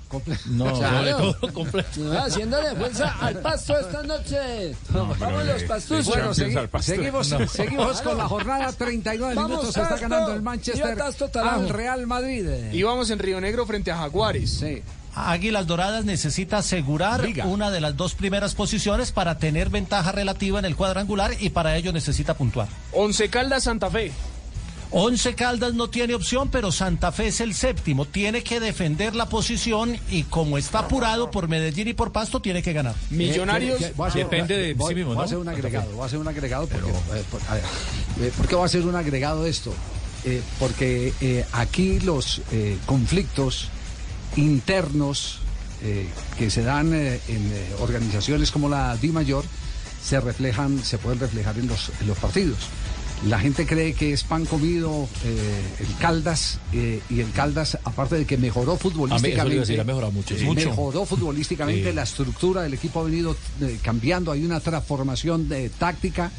No, Claro. no, todo completo. Ah, Haciéndole fuerza al pasto esta noche. Vamos los pastusos. Bueno, segui- seguimos, No. seguimos con la jornada 39 Vamos, minutos. Está ganando el Manchester al Real Madrid. Y vamos en Río Negro frente a Jaguares. Águilas Doradas necesita asegurar una de las dos primeras posiciones para tener ventaja relativa en el cuadrangular y para ello necesita puntuar. Once Caldas Santa Fe. Once Caldas no tiene opción, pero Santa Fe es el séptimo. Tiene que defender la posición y como está apurado por Medellín y por Pasto, tiene que ganar. Millonarios. Eh, voy a hacer- voy- Voy a hacer un agregado, voy a hacer un agregado porque, eh, por, a ver, eh, ¿por qué voy a hacer un agregado de esto? Eh, porque eh, aquí los eh, conflictos internos eh, que se dan eh, en eh, organizaciones como la Di Mayor se reflejan, se pueden reflejar en los, en los partidos. La gente cree que es pan comido eh, el Caldas eh, y el Caldas, aparte de que mejoró futbolísticamente, decir, ha mejorado mucho. sí. mejoró futbolísticamente, Sí. la estructura del equipo ha venido eh, cambiando, hay una transformación de táctica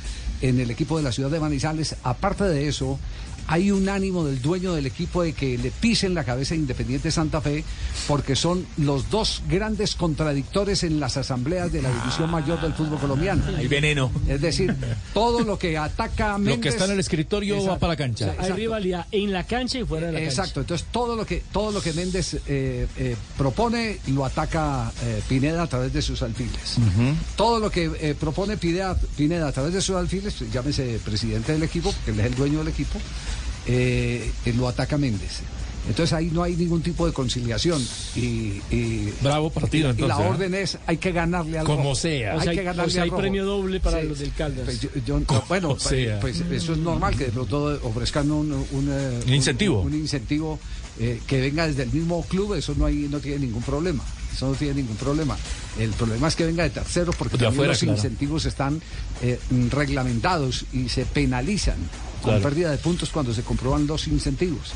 en el equipo de la ciudad de Manizales. Aparte de eso, hay un ánimo del dueño del equipo de que le pisen la cabeza a Independiente Santa Fe porque son los dos grandes contradictores en las asambleas de la división mayor del fútbol colombiano. Hay veneno. Es decir, todo lo que ataca a Méndez... Lo que está en el escritorio va para la cancha. Hay rivalidad en la cancha y fuera de la cancha. Exacto, entonces todo lo que todo lo que Méndez eh, eh, propone lo ataca eh, Pineda a través de sus alfiles. Todo lo que eh, propone Pineda, Pineda a través de sus alfiles, llámese presidente del equipo, porque él es el dueño del equipo, eh, lo ataca Méndez. Entonces ahí no hay ningún tipo de conciliación y, y- Bravo partido, y, y la ¿eh? orden es hay que ganarle al Como rojo. sea. O sea, hay que o ganarle sea, al hay rojo. premio doble para Sí. los del Caldas. Pues yo- yo- bueno, pues, sea. pues eso es normal que de pronto ofrezcan un, un, eh, Un incentivo. un, un incentivo eh, que venga desde el mismo club, eso no hay no tiene ningún problema. Eso no tiene ningún problema. El problema es que venga de terceros porque De también afuera, los claro. incentivos están eh, reglamentados y se penalizan con Claro. pérdida de puntos cuando se comprueban los incentivos.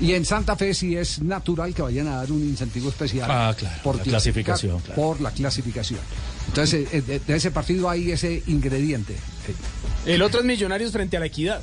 Y en Santa Fe sí es natural que vayan a dar un incentivo especial Ah, claro, la clasificación, claro. por la clasificación. Entonces, eh, de, de ese partido hay ese ingrediente. El otro es Millonarios frente a la Equidad.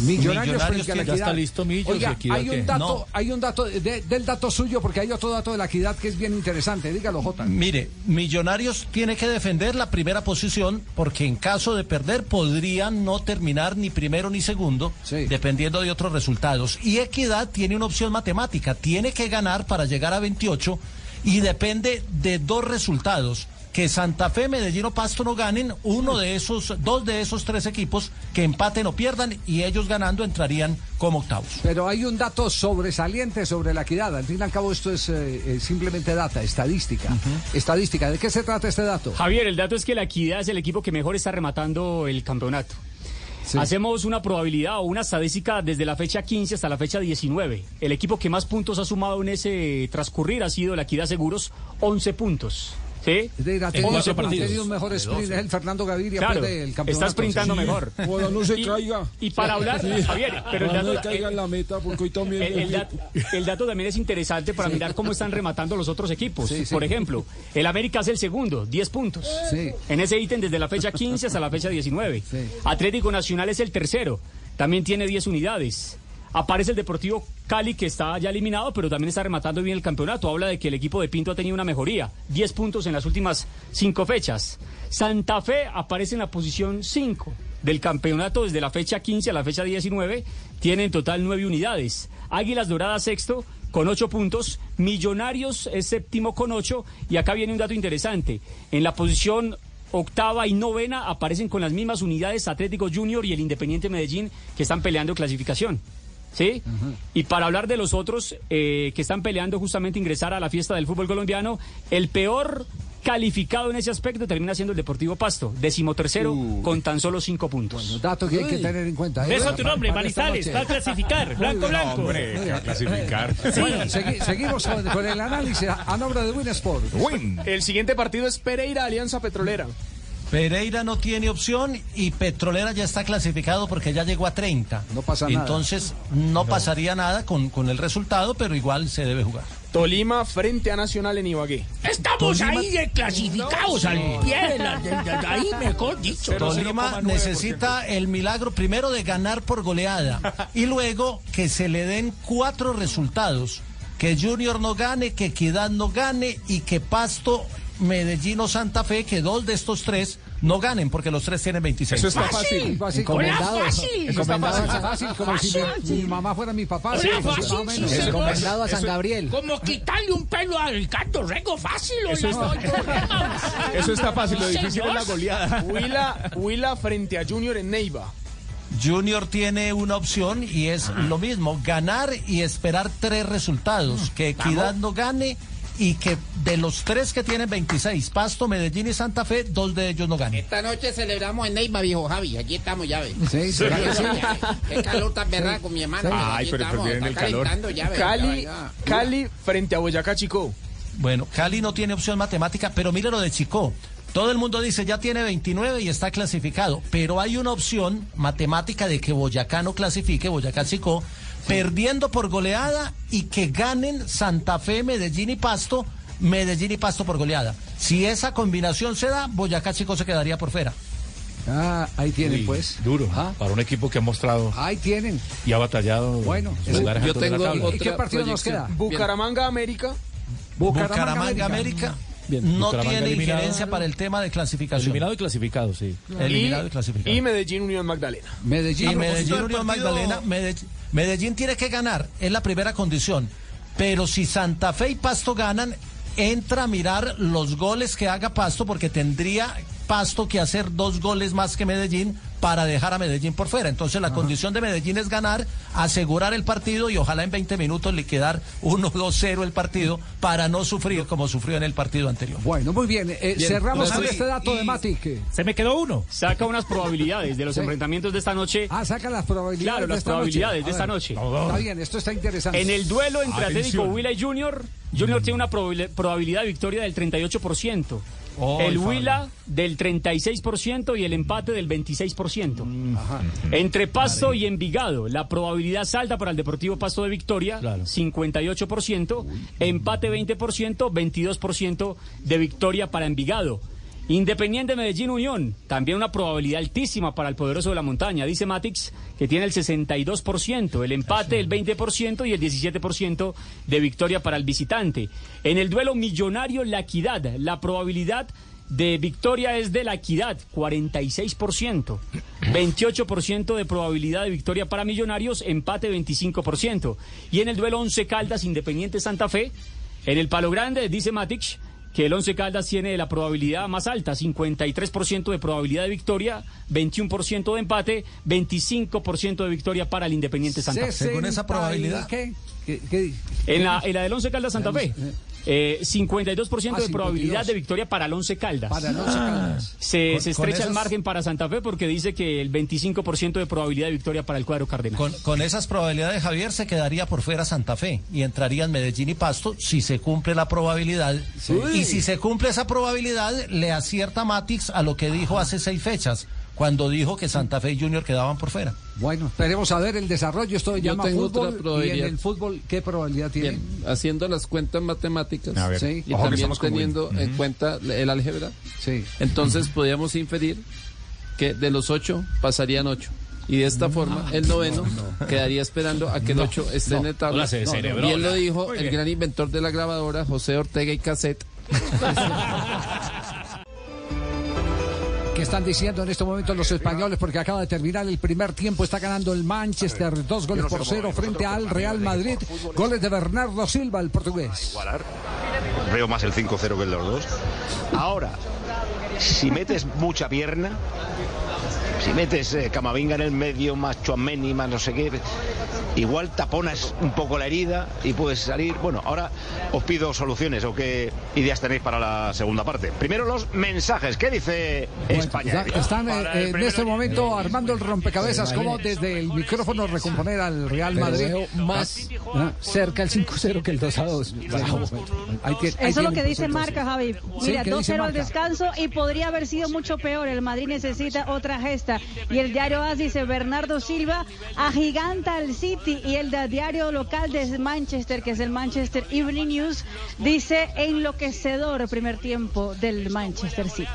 Millonarios, Millonarios frente a la que ya está listo Millos, Oiga, ¿y Equidad hay un dato, No. hay un dato de- del dato suyo porque hay otro dato de la equidad que es bien interesante. Dígalo, Jota. Mire, Millonarios tiene que defender la primera posición porque en caso de perder podrían no terminar ni primero ni segundo, Sí. dependiendo de otros resultados. Y Equidad tiene una opción matemática, tiene que ganar para llegar a 28 y depende de dos resultados. Que Santa Fe, Medellín o Pasto no ganen, uno de esos, dos de esos tres equipos que empaten o pierdan y ellos ganando entrarían como octavos. Pero hay un dato sobresaliente sobre la equidad. Al fin y al cabo esto es eh, simplemente data, estadística. Estadística. ¿De qué se trata este dato? Javier, el dato es que la Equidad es el equipo que mejor está rematando el campeonato. Hacemos una probabilidad o una estadística desde la fecha 15 hasta la fecha 19. El equipo que más puntos ha sumado en ese transcurrir ha sido la Equidad Seguros, 11 puntos. ¿Sí? Es decir, ha En cuatro ha partidos. tenido un mejor sprint, es el Fernando Gaviria Claro, pues, del campeonato. está sprintando Sí. mejor. Ojalá no se Y- caiga. Y para hablar, Javier, pero el no dato, se caiga en la meta porque hoy también... El, el dat- el dato también es interesante para mirar cómo están rematando los otros equipos. Sí, sí. Por ejemplo, el América es el segundo, 10 puntos. Sí. En ese ítem desde la fecha 15 hasta la fecha 19. Sí. Atlético Nacional es el tercero, también tiene 10 unidades. Aparece el Deportivo Cali que está ya eliminado, pero también está rematando bien el campeonato. Habla de que el equipo de Pinto ha tenido una mejoría. 10 puntos en las últimas 5 fechas. Santa Fe aparece en la posición 5 del campeonato desde la fecha 15 a la fecha 19. Tiene en total 9 unidades. Águilas Doradas sexto con 8 puntos. Millonarios es séptimo con 8. Y acá viene un dato interesante. En la posición octava y novena aparecen con las mismas unidades Atlético Junior y el Independiente Medellín que están peleando clasificación. ¿Sí? Y para hablar de los otros eh, que están peleando justamente ingresar a la fiesta del fútbol colombiano, el peor calificado en ese aspecto termina siendo el Deportivo Pasto, decimotercero con tan solo cinco puntos. Dato que hay que tener en cuenta. ¿eh? Beso a tu nombre, Manizales, va a clasificar, blanco, blanco. Hombre, que va a clasificar. Bueno, segui- seguimos con, el análisis a, a nombre de Winsport. El siguiente partido es Pereira Alianza Petrolera. Pereira no tiene opción y Petrolera ya está clasificado porque ya llegó a 30. No pasa nada. Entonces no, pasaría nada con, con el resultado, pero igual se debe jugar. Tolima frente a Nacional en Ibagué. Estamos ahí de clasificados al pie de la, de- de- de ahí, mejor dicho. Tolima necesita el milagro primero de ganar por goleada y luego que se le den cuatro resultados. Que Junior no gane, que Equidad no gane y que Pasto, Medellín o Santa Fe, que dos de estos tres no ganen porque los tres tienen 26. Eso está fácil. Fácil, encomendado. fácil. Encomendado Eso está a- fácil, como si Fácil. mi, mi mamá fuera mi papá. Sí, fácil, sí. Encomendado a San Gabriel. Como quitarle un pelo al Ricardo Rego fácil. Eso está-. Eso fácil, lo difícil es la goleada. Huila, Huila frente a Junior en Neiva. Junior tiene una opción y es lo mismo, ganar y esperar tres resultados, que Equidad no gane y que de los tres que tienen 26, Pasto, Medellín y Santa Fe, dos de ellos no ganen. Esta noche celebramos en Neiva, viejo Javi. Allí estamos, ya ves. Sí, ¿será que sí? Qué calor tan con mi hermano. Ay, pero estamos, está el calor. calentando ya, ves, Cali, ya. Cali frente a Boyacá Chico. Bueno, Cali no tiene opción matemática, pero mire lo de Chico. Todo el mundo dice ya tiene 29 y está clasificado, pero hay una opción matemática de que Boyacá no clasifique, Boyacá Chico, perdiendo por goleada y que ganen Santa Fe, Medellín y Pasto, Medellín y Pasto por goleada. Si esa combinación se da, Boyacá Chico se quedaría por fuera. Ah, ahí tienen Uy, pues. Duro, para un equipo que ha mostrado Ahí tienen. y ha batallado. Bueno, lugares yo la tengo tabla. ¿Y qué partido nos queda? Bucaramanga América. Bucaramanga, América. Bien, no Bucaramanga tiene eliminado. injerencia para el tema de clasificación. Eliminado y clasificado, sí. Eliminado y clasificado. Y Medellín Unión Magdalena. Medellín. Y Medellín Unión Magdalena, Medellín, Medellín tiene que ganar, es la primera condición. Pero si Santa Fe y Pasto ganan, entra a mirar los goles que haga Pasto, porque tendría Pasto que hacer dos goles más que Medellín para dejar a Medellín por fuera. Entonces la condición de Medellín es ganar, asegurar el partido y ojalá en 20 minutos liquidar 1-2-0 el partido para no sufrir como sufrió en el partido anterior. Bueno, muy bien. eh, Bien. cerramos con este dato de Matic. Se me quedó uno. Saca unas probabilidades de los Sí. enfrentamientos de esta noche. Ah, saca las probabilidades. Claro, de las esta probabilidades noche. de esta ver. noche. Está bien, esto está interesante. En el duelo entre Atlético. Huila y Junior, Junior tiene una probabil- probabilidad de victoria del 38%. Oh, el Huila del 36% y el empate del 26%. Entre Pasto y Envigado, la probabilidad salta para el Deportivo Pasto de victoria, 58%, empate 20%, 22% de victoria para Envigado. Independiente Medellín Unión, también una probabilidad altísima para el poderoso de la montaña. Dice Matix que tiene el 62%, el empate el 20% y el 17% de victoria para el visitante. En el duelo millonario La Equidad, la probabilidad de victoria es de La Equidad, 46%. 28% de probabilidad de victoria para Millonarios, empate 25%. Y en el duelo Once Caldas Independiente Santa Fe, en el Palo Grande, dice Matix, que el Once Caldas tiene la probabilidad más alta, 53% de probabilidad de victoria, 21% de empate, 25% de victoria para el Independiente Santa Fe. Según esa probabilidad. ¿Qué? ¿Qué- qué- En la, en la del Once Caldas Santa Fe, eh, 52% Ah, de probabilidad 52. de victoria para el Once Caldas. Para el Once Caldas. Se, Con- se con estrecha el margen para Santa Fe porque dice que el 25% de probabilidad de victoria para el cuadro cardenal. Con, con esas probabilidades, Javier, se quedaría por fuera Santa Fe y entrarían Medellín y Pasto si se cumple la probabilidad. Y si se cumple esa probabilidad, le acierta Matix a lo que dijo hace seis fechas, cuando dijo que Santa Fe y Junior quedaban por fuera. Bueno, esperemos a ver el desarrollo. Esto se Yo llama tengo fútbol. otra Y en el fútbol, ¿qué probabilidad tiene? Bien, haciendo las cuentas matemáticas A ver. Sí. y también teniendo en cuenta el álgebra, Sí. entonces podríamos inferir que de los ocho pasarían ocho. Y de esta forma, el noveno quedaría esperando a que el No, ocho esté no. en el tabla. Hola, se cerebró, Bien lo dijo Muy el bien. gran inventor de la grabadora, José Ortega y Cassette. ¿Qué están diciendo en este momento los españoles? Porque acaba de terminar el primer tiempo. Está ganando el Manchester dos goles por cero frente al Real Madrid. Goles de Bernardo Silva, el portugués. Veo más el 5-0 que el de los dos. Ahora, si metes mucha pierna, si metes eh, Camavinga en el medio, más Chuameni, más no sé qué, igual taponas un poco la herida y puedes salir. Bueno, ahora os pido soluciones o qué ideas tenéis para la segunda parte. Primero los mensajes. ¿Qué dice España? Está- están eh, en este momento armando el rompecabezas. como desde el micrófono recomponer al Real Pero Madrid? veo más Ah, cerca el 5-0 que el 2-2. ahí tiene- ahí Eso es lo que dice. Marca, Javi. Sí, Mira, ¿qué dice 2-0 al descanso y podría haber sido mucho peor. El Madrid necesita otra gesta. Y el diario AS dice Bernardo Silva agiganta al City. Y el diario local de Manchester, que es el Manchester Evening News, dice enloquecedor el primer tiempo del Manchester City.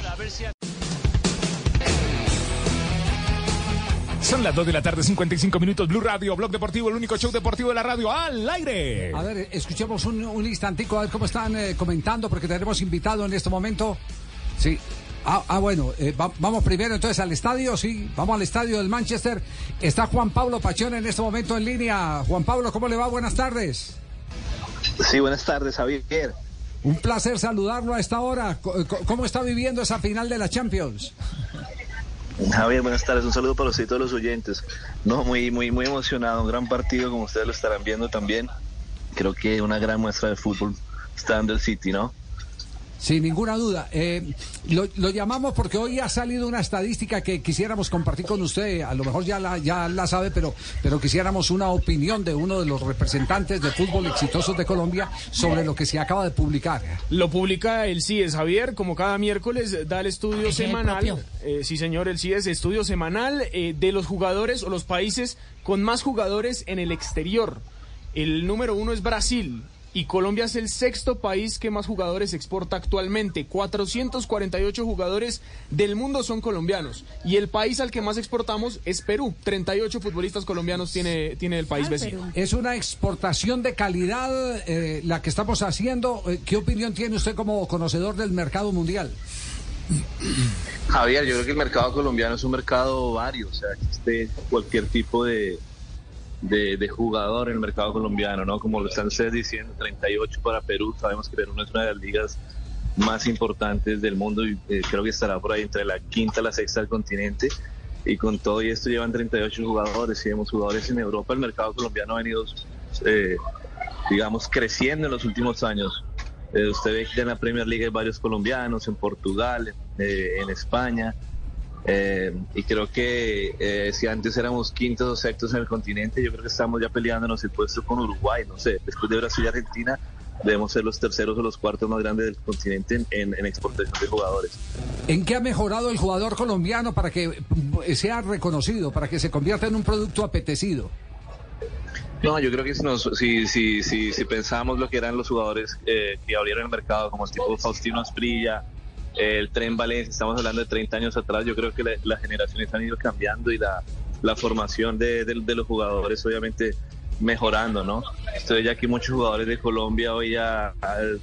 Son las 2 de la tarde, 55 minutos. Blue Radio, Blog Deportivo, el único show deportivo de la radio al aire. A ver, escuchemos un, un instantico a ver cómo están eh, comentando, porque tenemos invitado en este momento. Sí. Ah, ah, bueno, eh, va- vamos primero entonces al estadio, sí, vamos al estadio del Manchester. Está Juan Pablo Pachón en este momento en línea. Juan Pablo, ¿cómo le va? Buenas tardes. Sí, buenas tardes, Javier. Un placer saludarlo a esta hora. ¿Cómo está viviendo esa final de la Champions? Javier, buenas tardes. Un saludo para usted y todos los oyentes. No, muy, muy, muy emocionado. Un gran partido, como ustedes lo estarán viendo también. Creo que una gran muestra de fútbol está dando el City, ¿no? Sin ninguna duda. Eh, lo, lo llamamos porque hoy ha salido una estadística que quisiéramos compartir con usted. A lo mejor ya la, ya la sabe, pero, pero quisiéramos una opinión de uno de los representantes de fútbol exitosos de Colombia sobre lo que se acaba de publicar. Lo publica el CIES, Javier, como cada miércoles da el estudio ¿Es el semanal. eh, sí, señor, el CIES, estudio semanal eh, de los jugadores o los países con más jugadores en el exterior. El número uno es Brasil, y Colombia es el sexto país que más jugadores exporta actualmente. 448 jugadores del mundo son colombianos y el país al que más exportamos es Perú. 38 futbolistas colombianos tiene, tiene el país vecino. Es una exportación de calidad eh, la que estamos haciendo. Eh, ¿Qué opinión tiene usted como conocedor del mercado mundial? Javier, yo creo que el mercado colombiano es un mercado vario, o sea, existe cualquier tipo de, de, jugador en el mercado colombiano, ¿no? Como lo están ustedes diciendo, 38 para Perú, sabemos que Perú no es una de las ligas más importantes del mundo y eh, creo que estará por ahí entre la quinta y la sexta del continente. Y con todo esto llevan 38 jugadores y vemos jugadores en Europa. El mercado colombiano ha venido, eh, digamos, creciendo en los últimos años. Eh, usted ve que en la Premier League hay varios colombianos, en Portugal, en España. Eh, y creo que eh, si antes éramos quintos o sextos en el continente, yo creo que estamos ya peleándonos el puesto con Uruguay. No sé, después de Brasil y Argentina, debemos ser los terceros o los cuartos más grandes del continente en, en, exportación de jugadores. ¿En qué ha mejorado el jugador colombiano para que eh, sea reconocido, para que se convierta en un producto apetecido? No, yo creo que si, nos, si, si, si, si pensamos lo que eran los jugadores que abrieron el mercado, como el tipo Faustino Asprilla, el tren Valencia, estamos hablando de 30 años atrás, yo creo que las generaciones han ido cambiando y la, la formación de, de, los jugadores obviamente mejorando, ¿no? Estoy ya aquí muchos jugadores de Colombia hoy ya,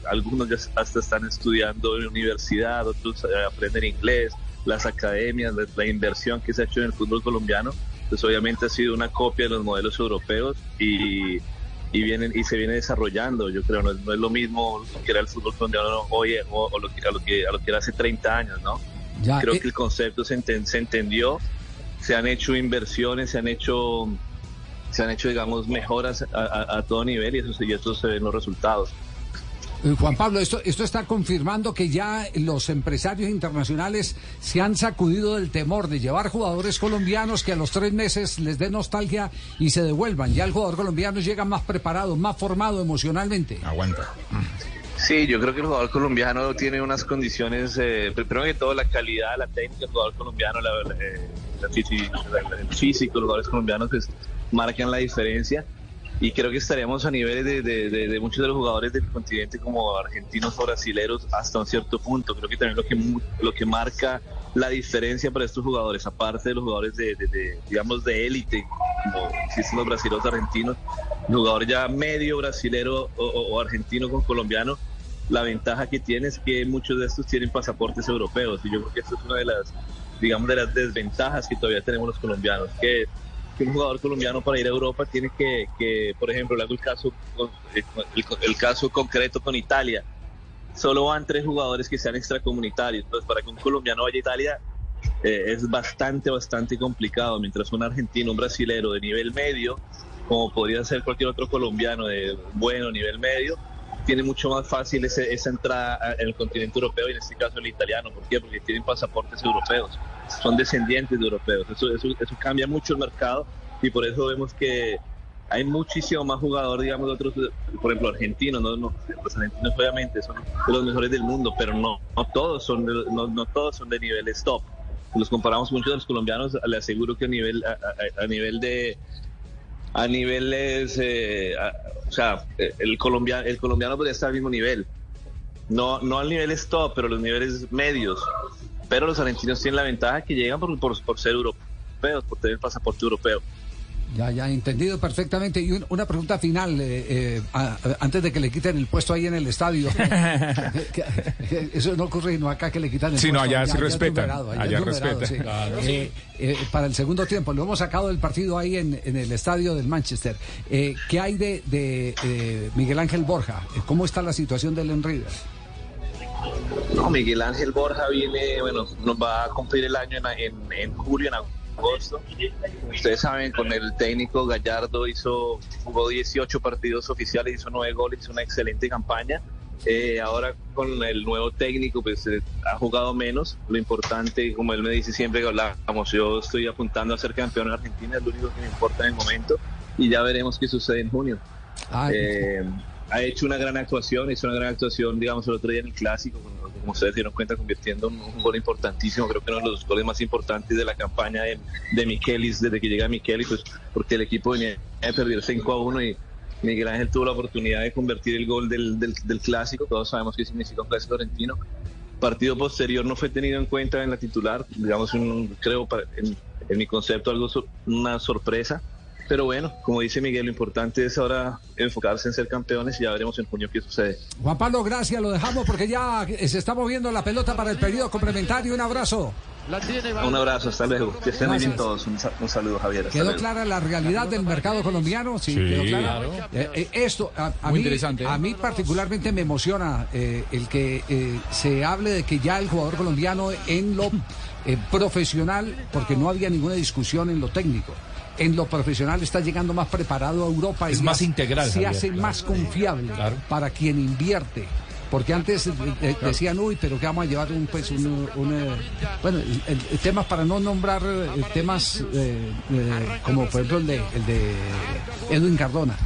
algunos ya hasta están estudiando en universidad, otros eh, aprenden inglés, las academias, la inversión que se ha hecho en el fútbol colombiano, pues obviamente ha sido una copia de los modelos europeos y y vienen y se viene desarrollando. Yo creo no, no es lo mismo que era el fútbol colombiano hoy o, lo que, a, lo que, a lo que era hace 30 años, ¿no? creo eh, que el concepto se, se entendió, se han hecho inversiones, se han hecho se han hecho digamos mejoras a, a, todo nivel y eso, y eso se ven los resultados. Eh, Juan Pablo, esto, esto está confirmando que ya los empresarios internacionales se han sacudido del temor de llevar jugadores colombianos que a los tres meses les dé nostalgia y se devuelvan. Ya el jugador colombiano llega más preparado, más formado emocionalmente. Aguanta. Sí, yo creo que el jugador colombiano tiene unas condiciones, eh, primero que todo la calidad, la técnica del jugador colombiano, la, eh, el físico, los jugadores colombianos pues, marcan la diferencia y creo que estaríamos a niveles de, de, muchos de los jugadores del continente como argentinos o brasileros hasta un cierto punto. Creo que también lo que, lo que marca la diferencia para estos jugadores, aparte de los jugadores de, digamos, de élite, como existen los brasileños argentinos, jugador ya medio brasilero o, argentino con colombiano, la ventaja que tiene es que muchos de estos tienen pasaportes europeos y yo creo que eso es una de las, digamos, de las desventajas que todavía tenemos los colombianos, que un jugador colombiano para ir a Europa tiene que, que por ejemplo, le el caso, el, caso concreto con Italia. Solo van tres jugadores que sean extracomunitarios. Entonces, para que un colombiano vaya a Italia eh, es bastante, bastante complicado. Mientras un argentino, un brasilero de nivel medio, como podría ser cualquier otro colombiano de bueno nivel medio, tiene mucho más fácil esa entrada en el continente europeo y en este caso el italiano. ¿Por qué? Porque tienen pasaportes europeos, son descendientes de europeos. Eso, eso, eso cambia mucho el mercado y por eso vemos que hay muchísimo más jugadores, digamos, de otros, por ejemplo, argentinos, ¿no? los argentinos obviamente son de los mejores del mundo, pero no, no todos son de, no, no todos son de nivel top. Los comparamos mucho de los colombianos, le aseguro que a nivel, a nivel de, a niveles, eh, o sea, el colombiano, el colombiano podría estar al mismo nivel. No, no al nivel top, pero los niveles medios. Pero los argentinos tienen la ventaja que llegan por, por, por ser europeos, por tener el pasaporte europeo. Ya, ya, entendido perfectamente. Y una pregunta final, eh, eh, antes de que le quiten el puesto ahí en el estadio. Eso no ocurre sino acá que le quitan el sí, puesto. no, allá, sí respetan. Allá, respetan. Eh, para el segundo tiempo, lo hemos sacado del partido ahí en, el estadio del Manchester. ¿Qué hay de, Miguel Ángel Borja? ¿Cómo está la situación del Enrique? No, Miguel Ángel Borja viene, bueno, nos va a cumplir el año en, en, en julio, en Ustedes saben, con el técnico Gallardo hizo, jugó 18 partidos oficiales, hizo 9 goles, hizo una excelente campaña. Eh, ahora con el nuevo técnico, pues eh, ha jugado menos. Lo importante, como él me dice siempre que hablamos, yo estoy apuntando a ser campeón en Argentina, es lo único que me importa en el momento. Y ya veremos qué sucede en junio. Eh, ha hecho una gran actuación, hizo una gran actuación, digamos, el otro día en el clásico, como ustedes dieron cuenta, convirtiendo un, un, gol importantísimo, creo que uno de los goles más importantes de la campaña de, de Michelis, desde que llega Michelis, pues porque el equipo venía a perder 5 a 1 y, Miguel Ángel tuvo la oportunidad de convertir el gol del, del, del clásico, todos sabemos qué significa un clásico argentino. Partido posterior no fue tenido en cuenta en la titular, digamos, un, creo, para- en, en mi concepto, algo una sorpresa. Pero bueno, como dice Miguel, lo importante es ahora enfocarse en ser campeones y ya veremos en junio qué sucede. Juan Pablo, gracias, lo dejamos porque ya se está moviendo la pelota para el periodo complementario. Un abrazo. Un abrazo, hasta luego. Que estén muy bien todos. Un, sa- un saludo, Javier. Hasta ¿Quedó luego. clara la realidad del mercado colombiano? Sí, Sí, quedó clara. claro. Eh, eh, esto, a, a Muy mí, interesante, ¿eh? a mí particularmente me emociona eh, el que eh, se hable de que ya el jugador colombiano en lo eh, profesional, porque no había ninguna discusión en lo técnico. En lo profesional está llegando más preparado a Europa. Es y más ya integral, Se Javier, hace claro. más confiable Claro. para quien invierte. Porque antes eh, eh, decían, uy, pero que vamos a llevar un, pues, un, un, eh, bueno, temas para no nombrar eh, temas eh, como por ejemplo el de, el de Edwin Cardona,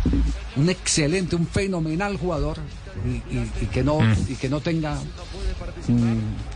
un excelente, un fenomenal jugador y, y- y que no Mm. y que no tenga, mm,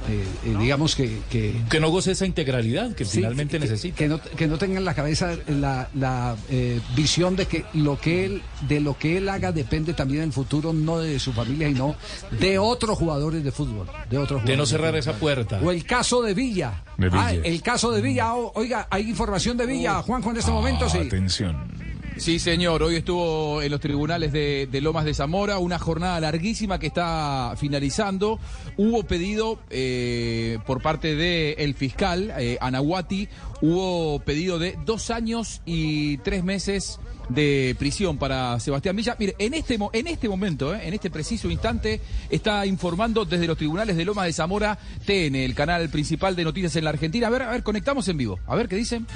eh, eh, digamos que, que Que no goce esa integralidad que Sí, finalmente que- necesita. Que no, que no tenga en la cabeza la, la, eh, visión de que lo que él de lo que él haga depende también del futuro, no de su familia y no de otros jugadores de fútbol. De, otros De no cerrar esa puerta. O el caso de Villa. De Villa. Ah, el caso de Villa. O- Oiga, hay información de Villa, Juanjo, en este momento, sí. Atención. Sí, señor. Hoy estuvo en los tribunales de, de Lomas de Zamora, una jornada larguísima que está finalizando. Hubo pedido eh, por parte del fiscal, eh, Anahuati, hubo pedido de dos años y tres meses de prisión para Sebastián Villa. Mire, en este, en este momento, eh, en este preciso instante, está informando desde los tribunales de Lomas de Zamora TN, el canal principal de noticias en la Argentina. A ver, a ver, conectamos en vivo. A ver qué dicen.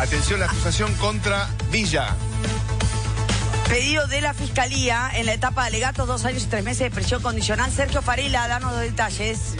Atención, la acusación contra Villa. Pedido de la Fiscalía en la etapa de alegatos, dos años y tres meses de prisión condicional. Sergio Farila, danos los detalles.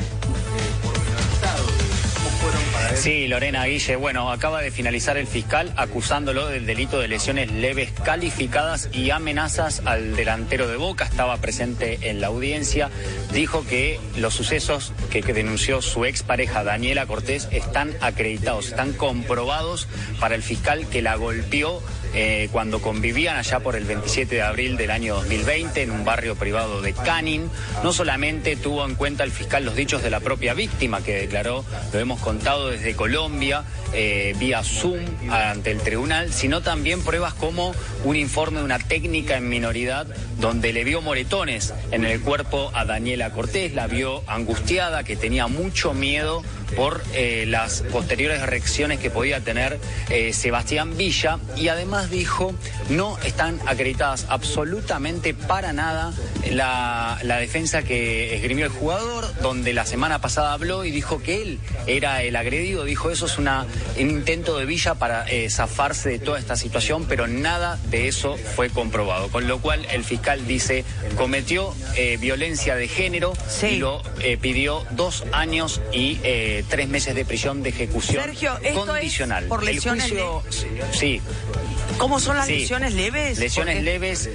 Sí, Lorena Guille, bueno, acaba de finalizar el fiscal acusándolo del delito de lesiones leves calificadas y amenazas al delantero de Boca. Estaba presente en la audiencia. Dijo que los sucesos que, que denunció su expareja Daniela Cortés están acreditados, están comprobados para el fiscal que la golpeó eh, cuando convivían allá por el 27 de abril del año 2020 en un barrio privado de Canning. No solamente tuvo en cuenta el fiscal los dichos de la propia víctima que declaró, lo hemos contado desde Colombia, eh, vía Zoom ante el tribunal, sino también pruebas como un informe de una técnica en minoridad donde le vio moretones en el cuerpo a Daniela Cortés, la vio angustiada, que tenía mucho miedo por eh, las posteriores reacciones que podía tener eh, Sebastián Villa y además dijo no están acreditadas absolutamente para nada la, la defensa que esgrimió el jugador, donde la semana pasada habló y dijo que él era el agredido, dijo eso es una, un intento de Villa para eh, zafarse de toda esta situación, pero nada de eso fue comprobado, con lo cual el fiscal dice cometió eh, violencia de género y lo pidió dos años y eh, tres meses de prisión de ejecución Sergio, ¿esto es condicional. por lesiones juicio- sí. ¿Cómo son las Sí. lesiones leves? Lesiones Porque- leves,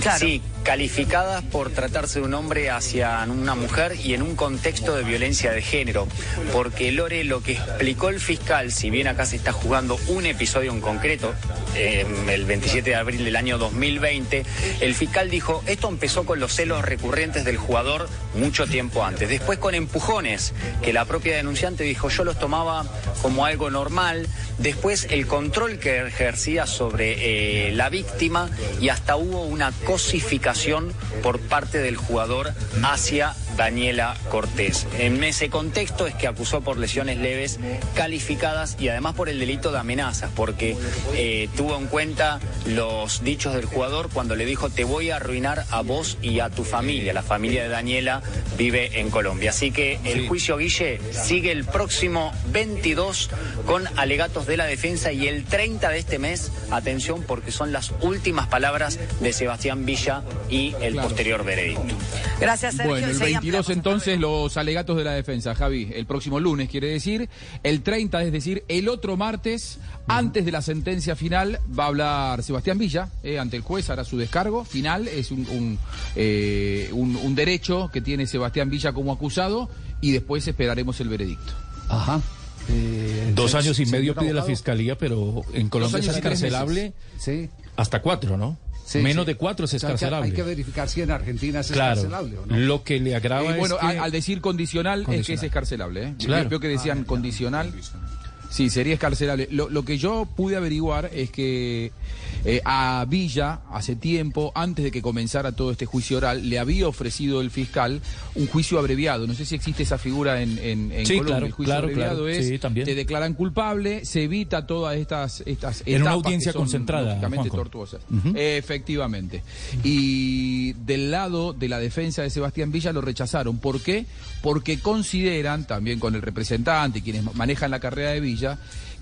Claro. sí, calificadas por tratarse de un hombre hacia una mujer y en un contexto de violencia de género. Porque Lore, lo que explicó el fiscal, si bien acá se está jugando un episodio en concreto, eh, el 27 de abril del año 2020, el fiscal dijo, esto empezó con los celos recurrentes del jugador mucho tiempo antes. Después con empujones, que la propia denunciante dijo, yo los tomaba como algo normal. Después el control que ejercía sobre eh, la víctima y hasta hubo una cosificación por parte del jugador hacia Daniela Cortés. En ese contexto es que acusó por lesiones leves calificadas y además por el delito de amenazas, porque eh, tuvo en cuenta los dichos del jugador cuando le dijo te voy a arruinar a vos y a tu familia. La familia de Daniela vive en Colombia. Así que el juicio Guille sigue el próximo 22 con alegatos de la defensa y el 30 de este mes, atención porque son las últimas palabras de Sebastián Villa y el posterior veredicto. Gracias, Sergio. Bueno, el Enseguida 22 entonces los alegatos de la defensa, Javi. El próximo lunes quiere decir. El 30, es decir, el otro martes, antes de la sentencia final, va a hablar Sebastián Villa eh, ante el juez, hará su descargo final. Es un, un, eh, un- un derecho que tiene Sebastián Villa como acusado y después esperaremos el veredicto. Ajá. Eh, Dos años y medio pide la fiscalía, pero en Colombia es escarcelable Sí. hasta cuatro, ¿no? Sí, Menos sí. de cuatro es O sea, hay que- escarcelable. Hay que verificar si en Argentina es Claro. escarcelable o no. Lo que le agrava Eh, bueno, es que... a- al decir condicional, es que es Condicional. escarcelable. ¿eh? Claro. Veo que decían condicional. Sí, sería escarcelable. Lo, lo que yo pude averiguar es que eh, a Villa, hace tiempo, antes de que comenzara todo este juicio oral, le había ofrecido el fiscal un juicio abreviado. No sé si existe esa figura en, en, en Sí, Colombia. claro, el juicio claro, abreviado claro. es, Sí, también. te declaran culpable, se evita todas estas, estas En una audiencia que son, concentrada, tortuosas. Efectivamente. Y del lado de la defensa de Sebastián Villa lo rechazaron. ¿Por qué? Porque consideran, también con el representante y quienes manejan la carrera de Villa,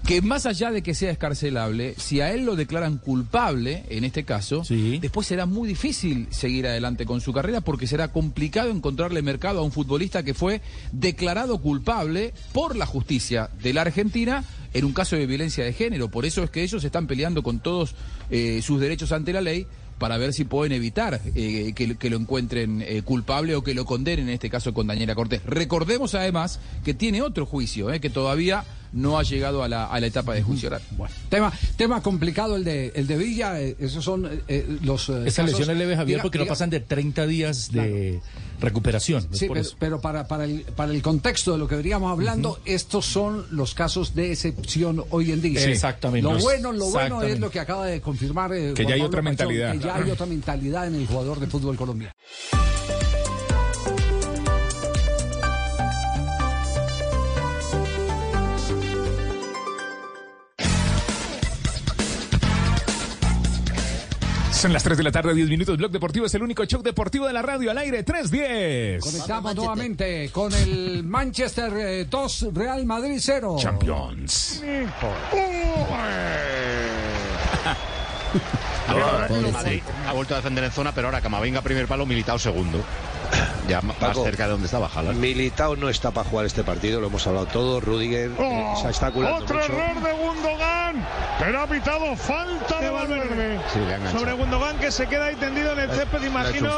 que más allá de que sea escarcelable, si a él lo declaran culpable, en este caso, después será muy difícil seguir adelante con su carrera porque será complicado encontrarle mercado a un futbolista que fue declarado culpable por la justicia de la Argentina en un caso de violencia de género. Por eso es que ellos están peleando con todos eh, sus derechos ante la ley para ver si pueden evitar eh, que, que lo encuentren eh, culpable o que lo condenen, en este caso con Daniela Cortés. Recordemos además que tiene otro juicio, eh, que todavía no ha llegado a la, a la etapa de juicio oral. Tema, tema complicado el de, el de Villa, eh, esos son eh, los... eh, Esas lesiones leves, Javier, diga- porque no pasan de 30 días de recuperación. Sí, por pero, eso. pero para, para, el, para el contexto de lo que veníamos hablando, estos son los casos de excepción hoy en día. Sí. Exactamente. Lo bueno, lo bueno es lo que acaba de confirmar eh, Que Juan ya hay Pablo otra Pachón, mentalidad. Que ya hay otra mentalidad en el jugador de fútbol colombiano. Son las 3 de la tarde, 10 minutos. Blog Deportivo es el único show deportivo de la radio al aire. 3-10. Conectamos nuevamente con el Manchester eh, 2, Real Madrid 0. Champions. Ahora, Madrid ha vuelto a defender en zona, pero ahora Camavinga primer palo, Militao segundo. Ya más Paco, cerca de donde estaba Haaland. Militao no está para jugar este partido, lo hemos hablado todo. Rudiger eh, se está culando Otro mucho. error de Gundogan, pero ha pitado falta de Valverde. Sí. Sobre Gundogan que se queda ahí tendido en el césped, le ha imagino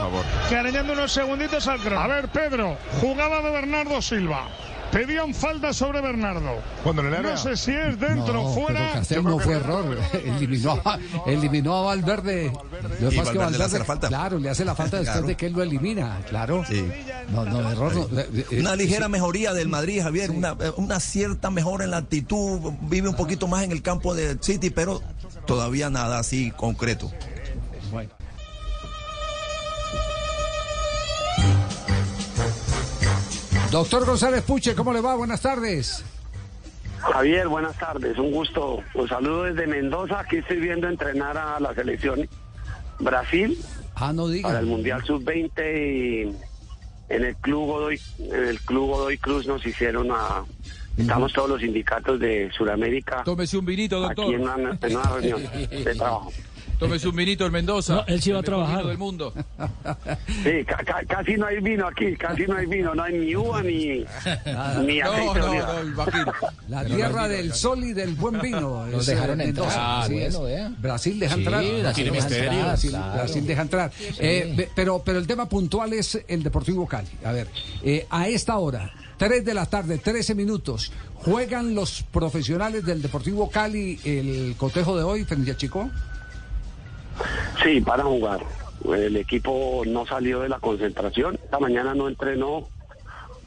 que arañando unos segunditos al crono. A ver, Pedro, jugada de Bernardo Silva. Pedían falta sobre Bernardo. Cuando le No sé si es dentro No, pero fuera. Castel no fue error. Eliminó a, eliminó a Valverde. Lo que le hace la falta. Claro, le hace la falta después Claro. de que él lo elimina. Claro. Sí. No, no, error. no. Eh, eh, Una ligera sí. mejoría del Madrid, Javier, una, eh, una cierta mejora en la actitud, vive un poquito más en el campo de City, pero todavía nada así concreto. Doctor González Puche, ¿cómo le va? Buenas tardes. Javier, buenas tardes, un gusto. Un saludo desde Mendoza. Aquí estoy viendo entrenar a la selección Brasil Ah, no diga. para el Mundial Sub-20 y en el Club Godoy, en el Club Godoy Cruz nos hicieron a... Estamos todos los sindicatos de Sudamérica Tómese un vinito, doctor. aquí en una, en una reunión de trabajo. Tómese un vinito en Mendoza. No, él sí va a trabajar. del mundo. Sí, ca- ca- casi no hay vino aquí, casi no hay vino, no hay ni uva ni, ni No, aceite no, no, imagino. La Pero tierra no, del no. sol y del buen vino. Nos es, dejaron eh, entrar. Mendoza, Ah, bueno. Brasil deja Sí, entrar. Brasil deja entrar, entrar. Brasil, claro. Brasil deja entrar. Eh, pero, pero el tema puntual es el Deportivo Cali. A ver, eh, a esta hora, 3 de la tarde, 13 minutos, ¿juegan los profesionales del Deportivo Cali el cotejo de hoy frente a Chico? Sí, para jugar. El equipo no salió de la concentración. Esta mañana no entrenó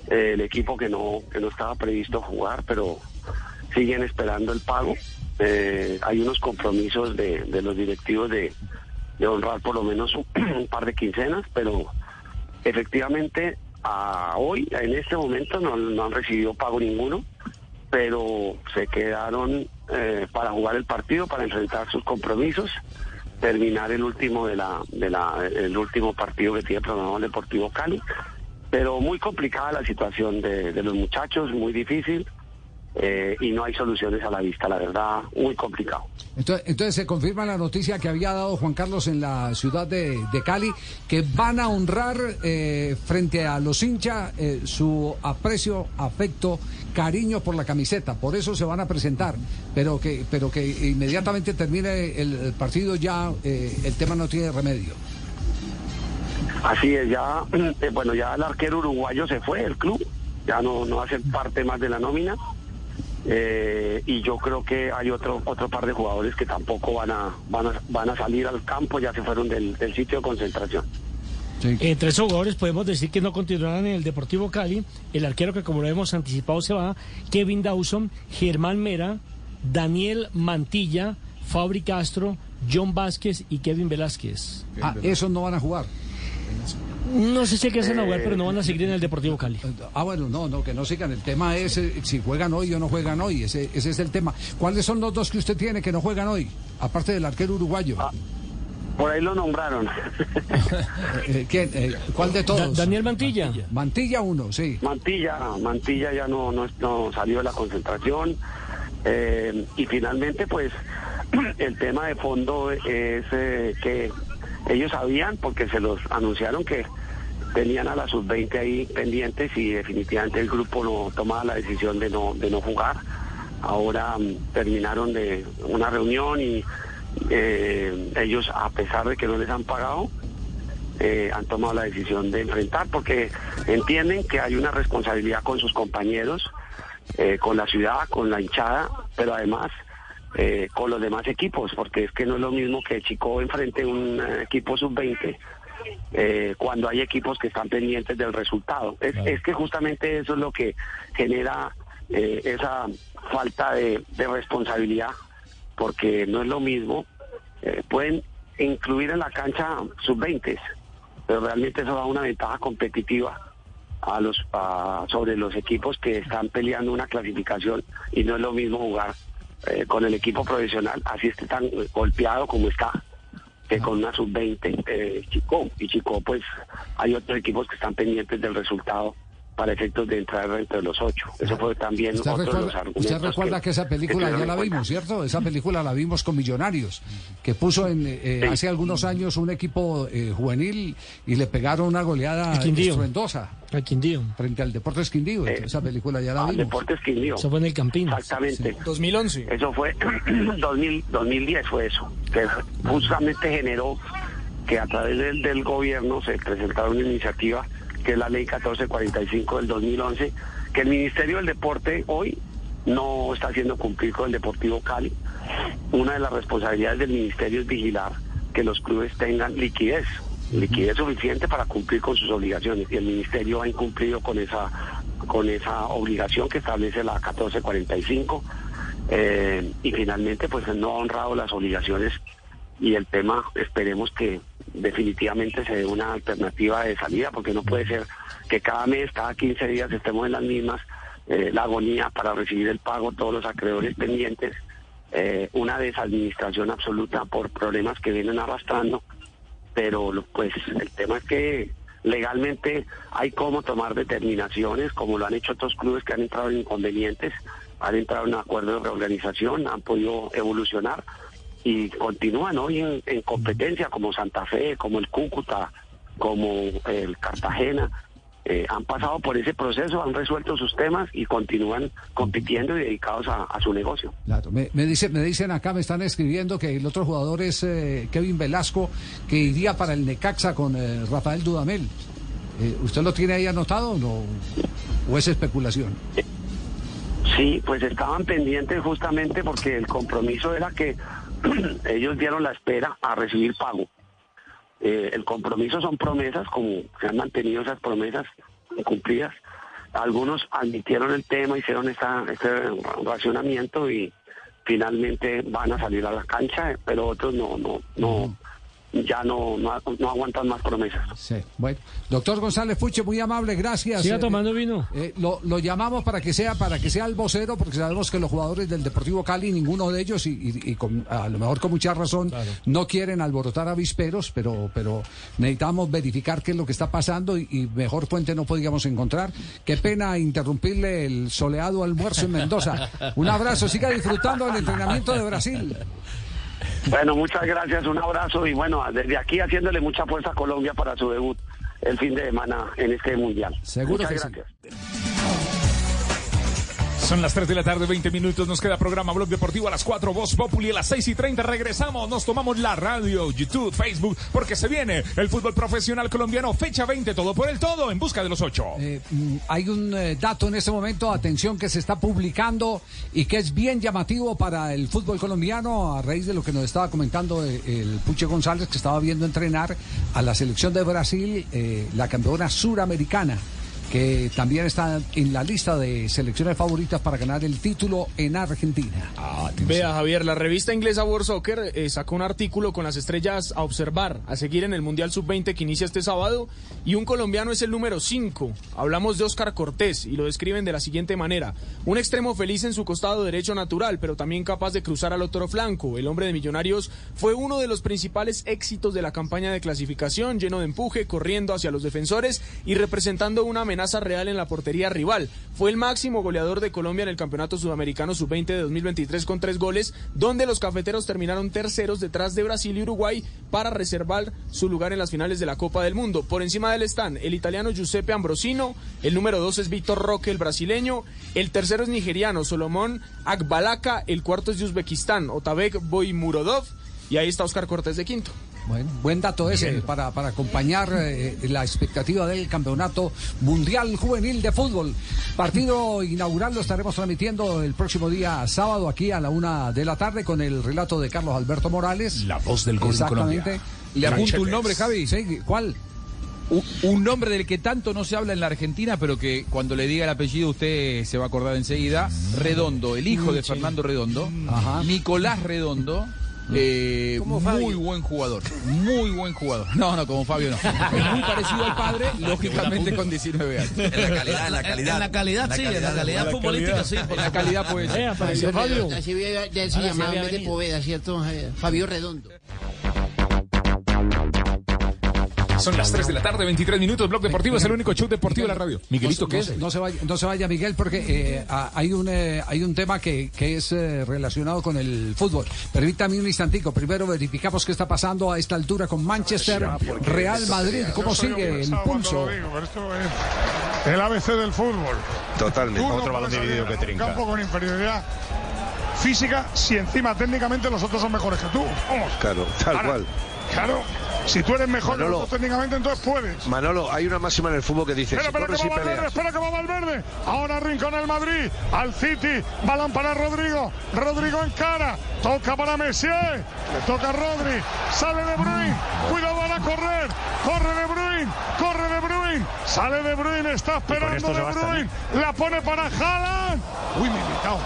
eh, el equipo que no, que no estaba previsto jugar, pero siguen esperando el pago. Eh, hay unos compromisos de, los directivos de, honrar por lo menos un, par de quincenas, pero efectivamente a hoy, en este momento, no, no han recibido pago ninguno, pero se quedaron eh, para jugar el partido, para enfrentar sus compromisos terminar el último de la, de la el último partido que tiene programado el Deportivo Cali. Pero muy complicada la situación de, de los muchachos muy difícil eh, y no hay soluciones a la vista la verdad muy complicado. Entonces, entonces se confirma la noticia que había dado Juan Carlos en la ciudad de, Cali, que van a honrar eh, frente a los hinchas eh, su aprecio, afecto, cariño por la camiseta. Por eso se van a presentar, pero que, pero que inmediatamente termine el, partido ya eh, el tema no tiene remedio. así es ya eh, bueno ya el arquero uruguayo se fue del club ya no no hace parte más de la nómina Eh, y yo creo que hay otro otro par de jugadores que tampoco van a van a, van a salir al campo, ya se fueron del, del sitio de concentración. Entre esos jugadores podemos decir que no continuarán en el Deportivo Cali. El arquero que como lo hemos anticipado se va, Kevin Dawson, Germán Mera, Daniel Mantilla, Fabri Castro, John Vázquez y Kevin Velázquez. Ah, esos no van a jugar. No sé si hay que hacer jugar, pero no van a seguir en el Deportivo Cali. Ah, bueno, no, no, que no sigan. El tema es eh, si juegan hoy o no juegan hoy. Ese, ese es el tema. ¿Cuáles son los dos que usted tiene que no juegan hoy? Aparte del arquero uruguayo. Por ahí lo nombraron. Eh, ¿quién? Eh, ¿Cuál de todos? Da- Daniel Mantilla. Mantilla uno, sí. Mantilla, Mantilla ya no, no, no salió de la concentración. eh, y finalmente, pues, el tema de fondo es eh, que ellos sabían, porque se los anunciaron que tenían a la sub-20 ahí pendientes y definitivamente el grupo no tomaba la decisión de no, de no jugar. Ahora mm, terminaron de una reunión y eh, ellos, a pesar de que no les han pagado, eh, han tomado la decisión de enfrentar porque entienden que hay una responsabilidad con sus compañeros, eh, con la ciudad, con la hinchada, pero además eh, con los demás equipos, porque es que no es lo mismo que Chico enfrente un eh, equipo sub-20 eh, cuando hay equipos que están pendientes del resultado. Es, es que justamente eso es lo que genera eh, esa falta de, de responsabilidad, porque no es lo mismo. eh, pueden incluir en la cancha sub-20, pero realmente eso da una ventaja competitiva a los a- sobre los equipos que están peleando una clasificación y no es lo mismo jugar eh, con el equipo profesional, así esté tan golpeado como está, que con una sub-20 eh, Chico. Y Chico, pues hay otros equipos que están pendientes del resultado para efectos de entrar entre los ocho. Eso fue también Usted otro de los recuerda, argumentos. usted recuerda que, esa película tuvieron ya la vimos, ¿cierto? Esa película la vimos con Millonarios, que puso en eh, Sí. hace algunos años un equipo eh, juvenil y le pegaron una goleada estruendosa. A Quindío. Frente al Deportes Quindío. Entonces, esa película ya la Al vimos. Eh, Deportes Quindío. Eso fue en el Campín. Exactamente. 2011. Eso fue 2000, 2010 fue eso, que justamente generó que a través del, del gobierno se presentara una iniciativa que es la ley 1445 del 2011, que el Ministerio del Deporte hoy no está haciendo cumplir con el Deportivo Cali. Una de las responsabilidades del Ministerio es vigilar que los clubes tengan liquidez, liquidez suficiente para cumplir con sus obligaciones y el Ministerio ha incumplido con esa con esa obligación que establece la 1445 eh, y finalmente pues no ha honrado las obligaciones y el tema esperemos que definitivamente se dé una alternativa de salida porque no puede ser que cada mes, cada 15 días estemos en las mismas, eh, la agonía para recibir el pago, todos los acreedores pendientes, eh, una desadministración absoluta por problemas que vienen arrastrando, pero pues el tema es que legalmente hay cómo tomar determinaciones, como lo han hecho otros clubes que han entrado en inconvenientes, han entrado en acuerdos de reorganización, han podido evolucionar y continúan hoy en, en competencia como Santa Fe, como el Cúcuta, como el Cartagena. Eh, han pasado por ese proceso, han resuelto sus temas y continúan compitiendo y dedicados a, a su negocio. Claro, me, me dice, me dicen acá, me están escribiendo que el otro jugador es eh, Kevin Velasco, que iría para el Necaxa con eh, Rafael Dudamel. ¿Usted lo tiene ahí anotado o no? ¿O es especulación? Sí, pues estaban pendientes justamente porque el compromiso era que ellos dieron la espera a recibir pago. Eh, el compromiso son promesas, como se han mantenido esas promesas cumplidas. Algunos admitieron el tema, hicieron esta, este racionamiento y finalmente van a salir a la cancha, pero otros no, no, no, ya no, no, no aguantan más promesas. Sí, bueno. Doctor González Puche, muy amable, gracias. Siga Eh, tomando vino. eh, lo, lo llamamos para que sea para que sea el vocero, porque sabemos que los jugadores del Deportivo Cali, ninguno de ellos, y, y- y con- a lo mejor con mucha razón, no quieren alborotar avisperos, pero, pero necesitamos verificar qué es lo que está pasando y, y mejor fuente no podíamos encontrar. Qué pena interrumpirle el soleado almuerzo en Mendoza. Un abrazo, siga disfrutando del entrenamiento de Brasil. Bueno, muchas gracias, un abrazo y bueno, desde aquí haciéndole mucha fuerza a Colombia para su debut el fin de semana en este mundial. Seguro muchas que sí. Son las 3 de la tarde, 20 minutos. Nos queda programa Blog Deportivo a las 4, Voz Populi a las 6 y 30. Regresamos, nos tomamos la radio, YouTube, Facebook, porque se viene el fútbol profesional colombiano, fecha 20, todo por el todo, en busca de los 8. Eh, mm, hay un eh, dato en este momento, atención, que se está publicando y que es bien llamativo para el fútbol colombiano a raíz de lo que nos estaba comentando eh, el Puche González, que estaba viendo entrenar a la selección de Brasil, la campeona suramericana que también está en la lista de selecciones favoritas para ganar el título en Argentina. Vea, Javier, la revista inglesa World Soccer eh, sacó un artículo con las estrellas a observar, a seguir en el Mundial Sub-20 que inicia este sábado, y un colombiano es el número 5. Hablamos de Oscar Cortés y lo describen de la siguiente manera. Un extremo feliz en su costado derecho natural, pero también capaz de cruzar al otro flanco. El hombre de Millonarios fue uno de los principales éxitos de la campaña de clasificación, lleno de empuje, corriendo hacia los defensores y representando una amenaza real en la portería rival. Fue el máximo goleador de Colombia en el Campeonato Sudamericano Sub-20 de 2023 con tres goles, donde los cafeteros terminaron terceros detrás de Brasil y Uruguay para reservar su lugar en las finales de la Copa del Mundo. Por encima de él están el italiano Giuseppe Ambrosino, el número dos es Víctor Roque, el brasileño, el tercero es nigeriano Solomón Akbalaka, el cuarto es de Uzbekistán, Otabek Boymurodov, y ahí está Oscar Cortés de quinto. Bueno, buen dato ese para, para acompañar eh, la expectativa del campeonato mundial juvenil de fútbol. Partido inaugural lo estaremos transmitiendo el próximo día sábado aquí a la una de la tarde con el relato de Carlos Alberto Morales. La voz del gol en Exactamente. Colombia. Le apunto un nombre, Javi. Sí, ¿cuál? Un, un nombre del que tanto no se habla en la Argentina, pero que cuando le diga el apellido usted se va a acordar enseguida. Redondo, el hijo de Fernando Redondo. Nicolás Redondo. Eh, muy buen jugador, muy buen jugador. No, no, como Fabio no. Es muy parecido al padre, lógicamente con 19 años. En la calidad, en la calidad. En la calidad, sí, en la calidad futbolística, sí. En la calidad, pues. Fabio. Así se llamaba en vez de. Poveda, ¿cierto? Eh, Fabio Redondo. Son las 3 de la tarde, 23 minutos. Blog Deportivo es el único show deportivo de la radio. Miguelito, ¿qué es? no se vaya, no se vaya Miguel, porque eh, ah, hay un eh, hay un tema que, que es eh, relacionado con el fútbol. Permítame un instantico. Primero verificamos qué está pasando a esta altura con Manchester, Real Madrid. ¿Cómo sigue el pulso? el ABC del fútbol. Totalmente. Otro balón dividido que trinca. campo con inferioridad física si encima técnicamente los otros son mejores que tú. Vamos. Claro, tal cual. Claro. Si tú eres mejor que Manolo. otros técnicamente, entonces puedes. Manolo, hay una máxima en el fútbol que dice, Espera, si que va Valverde, espera que va Valverde. Ahora Rincón al Madrid, al City, balón para Rodrigo. Rodrigo en cara, toca para Messier, le toca a Rodri, sale De Bruyne, cuidado van a correr, corre De Bruyne, corre De Bruyne, sale De Bruyne, está esperando De Bruyne, la pone para Haaland. Uy, Militao,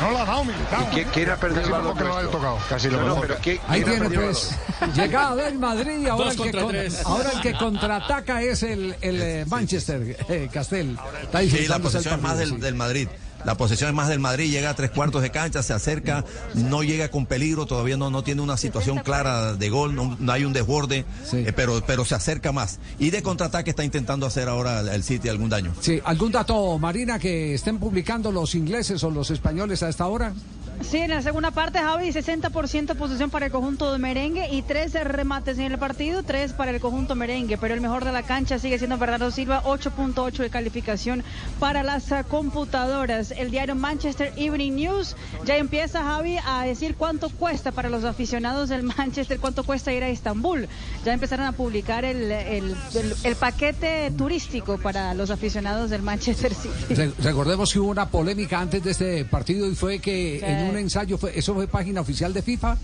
no la ha dado Militao. ¿Y quién- quién ha perdido Casi el lo balón que lo haya tocado. Casi lo No, pero ¿quién- Ahí quién tiene pues llegada del Madrid ahora el, que con- ahora el que contraataca es el, el eh, Manchester eh, Castel. Está Sí, la es más del, del Madrid. La posesión es más del Madrid, llega a tres cuartos de cancha, se acerca, no llega con peligro, todavía no, no tiene una situación clara de gol, no, no hay un desborde, eh, pero, pero se acerca más. Y de contraataque está intentando hacer ahora el, el City algún daño. Sí, ¿algún dato, Marina, que estén publicando los ingleses o los españoles a esta hora? Sí, en la segunda parte, Javi, 60% posesión para el conjunto de merengue y 13 remates en el partido, 3 para el conjunto merengue. Pero el mejor de la cancha sigue siendo Bernardo Silva, 8.8 de calificación para las ah, computadoras. El diario Manchester Evening News ya empieza, Javi, a decir cuánto cuesta para los aficionados del Manchester, cuánto cuesta ir a Estambul. Ya empezaron a publicar el, el- el- el paquete turístico para los aficionados del Manchester City. Re- recordemos que hubo una polémica antes de este partido y fue que Sí. en un ensayo, fue, ¿eso fue página oficial de FIFA?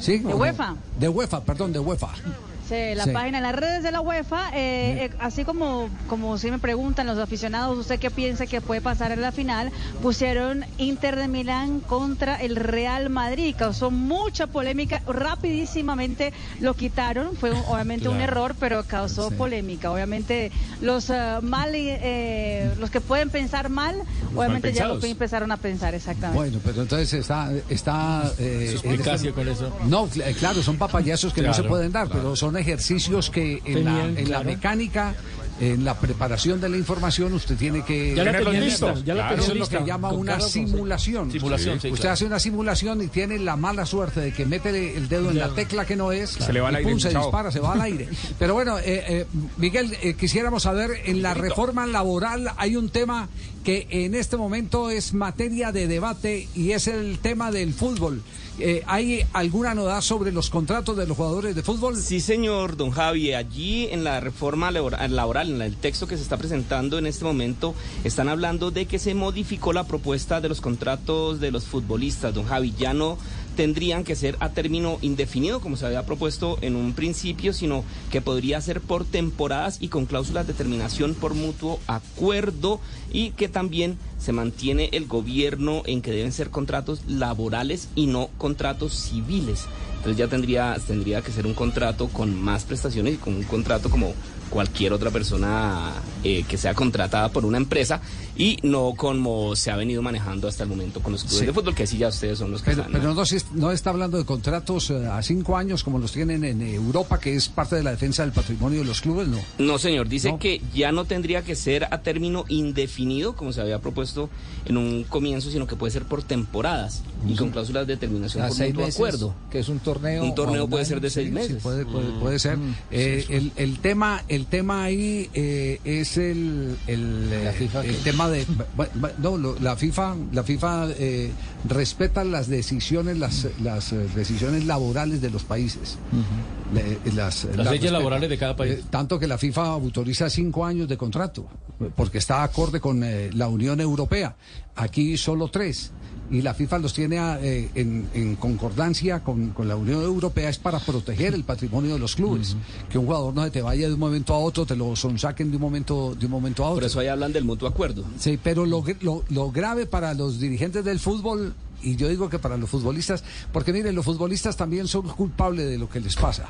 ¿Sí? De. UEFA. De UEFA, perdón, de UEFA. Sí, la Sí. página en las redes de la UEFA, eh, eh, así como, como si me preguntan los aficionados, ¿usted qué piensa que puede pasar en la final? Pusieron Inter de Milán contra el Real Madrid, causó mucha polémica, rapidísimamente lo quitaron, fue obviamente un error, pero causó Sí. polémica. Obviamente los eh, mal, eh, los que pueden pensar mal, obviamente ya lo empezaron a pensar exactamente. Bueno, pero entonces está... está eh, con eso. No, eh, claro, son papayazos que no se pueden dar, claro. pero son ejercicios que en, la, en la mecánica en la preparación de la información usted tiene que Ya la tenerlo listo. lista, ya la Eso es lo que llama una simulación. Simulación, sí, Usted claro. hace una simulación y tiene la mala suerte de que mete el dedo en la tecla que no es Se le va al aire, pum, se dispara, se va al aire. Pero bueno, eh, eh, Miguel, eh, quisiéramos saber, en la reforma laboral hay un tema que en este momento es materia de debate y es el tema del fútbol. Eh, ¿Hay alguna novedad sobre los contratos de los jugadores de fútbol? Sí, señor, don Javi. Allí en la reforma labora- laboral, en el texto que se está presentando en este momento, están hablando de que se modificó la propuesta de los contratos de los futbolistas, don Javi. Ya no tendrían que ser a término indefinido, como se había propuesto en un principio, sino que podría ser por temporadas y con cláusulas de terminación por mutuo acuerdo y que también se mantiene el gobierno en que deben ser contratos laborales y no contratos civiles. Entonces ya tendría, tendría que ser un contrato con más prestaciones y con un contrato como cualquier otra persona eh, que sea contratada por una empresa y no como se ha venido manejando hasta el momento con los clubes Sí. de fútbol, que sí ya ustedes son los que Pero, están. pero no, está hablando de contratos eh, a cinco años como los tienen en Europa, que es parte de la defensa del patrimonio de los clubes, ¿no? No, señor, dice No. que ya no tendría que ser a término indefinido, como se había propuesto en un comienzo, sino que puede ser por temporadas y con cláusulas de terminación A por seis mutuo meses, acuerdo. que es un torneo. Un torneo un puede año. ser de seis Sí, meses. sí, puede, puede, Mm. puede ser. Mm. Eh, el, el tema, el tema ahí eh, es el, el, eh, el tema de no, lo- la FIFA, la FIFA eh, respeta las decisiones, las, las eh, decisiones laborales de los países. Le- las, Las leyes respeta. laborales de cada país. Eh, tanto que la FIFA autoriza cinco años de contrato, eh, porque está acorde con eh, la Unión Europea. Aquí solo tres. Y la FIFA los tiene ah, eh, en, en concordancia con, con la Unión Europea, es para proteger el patrimonio de los clubes. Que un jugador no se te vaya de un momento a otro, te lo saquen de un momento, de un momento a otro. Por eso ahí hablan del mutuo acuerdo. Sí, pero lo, lo, lo grave para los dirigentes del fútbol, y yo digo que para los futbolistas, porque miren, los futbolistas también son culpables de lo que les pasa,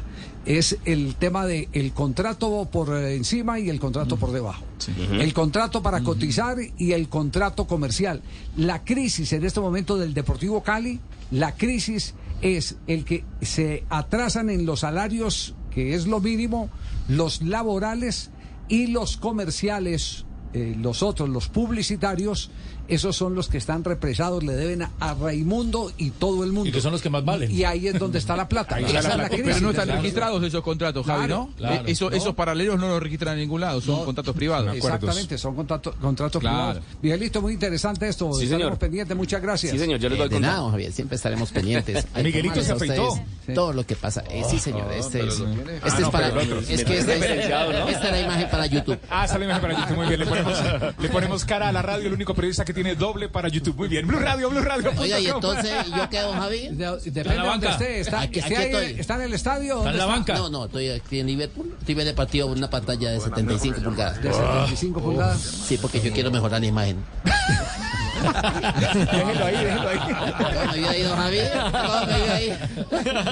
es el tema de el contrato por eh, encima y el contrato por debajo. El contrato para cotizar y el contrato comercial. La crisis en este momento del Deportivo Cali, la crisis es el que se atrasan en los salarios, que es lo mínimo, los laborales y los comerciales, eh, los otros, los publicitarios, esos son los que están represados, le deben a, a Raimundo y todo el mundo. Y que son los que más valen. Y ahí es donde está la plata. Ahí Esa está la es plata. crisis Pero no están registrados esos contratos, Javi, Claro, ¿no? claro. Eh, eso- No. Esos paralelos no los registran en ningún lado, son contratos privados. Exactamente, son contratos, contratos Claro. privados. Miguelito, muy interesante esto. Sí, Estaremos señor. pendientes, muchas gracias. Sí, señor, yo les doy Eh, de nada, Javier, siempre estaremos pendientes. Miguelito se afeitó. Sí. Todo lo que pasa. Eh, sí, señor, este pero es, este Ah, es para... Es que esta, ¿no? esta es la imagen para YouTube. Ah, sale imagen para YouTube, muy bien. Le ponemos, le ponemos cara a la radio, el único periodista que tiene doble para YouTube. Muy bien. Blue Radio, Blue Radio. Oiga, y entonces, ¿yo qué, don Javi? De- Depende de donde esté. Está, Aquí- esté aquí ahí, estoy. ¿Está en el estadio? Está en ¿Dónde la banca. No, no, estoy aquí en Liverpool. Estoy viendo el partido una pantalla de 75 pulgadas. De 75 pulgadas. Sí, porque yo quiero mejorar la imagen. Déjelo ahí, déjelo ahí. ¿Cómo me vio ahí, don Javi? ¿Cómo me vio ahí?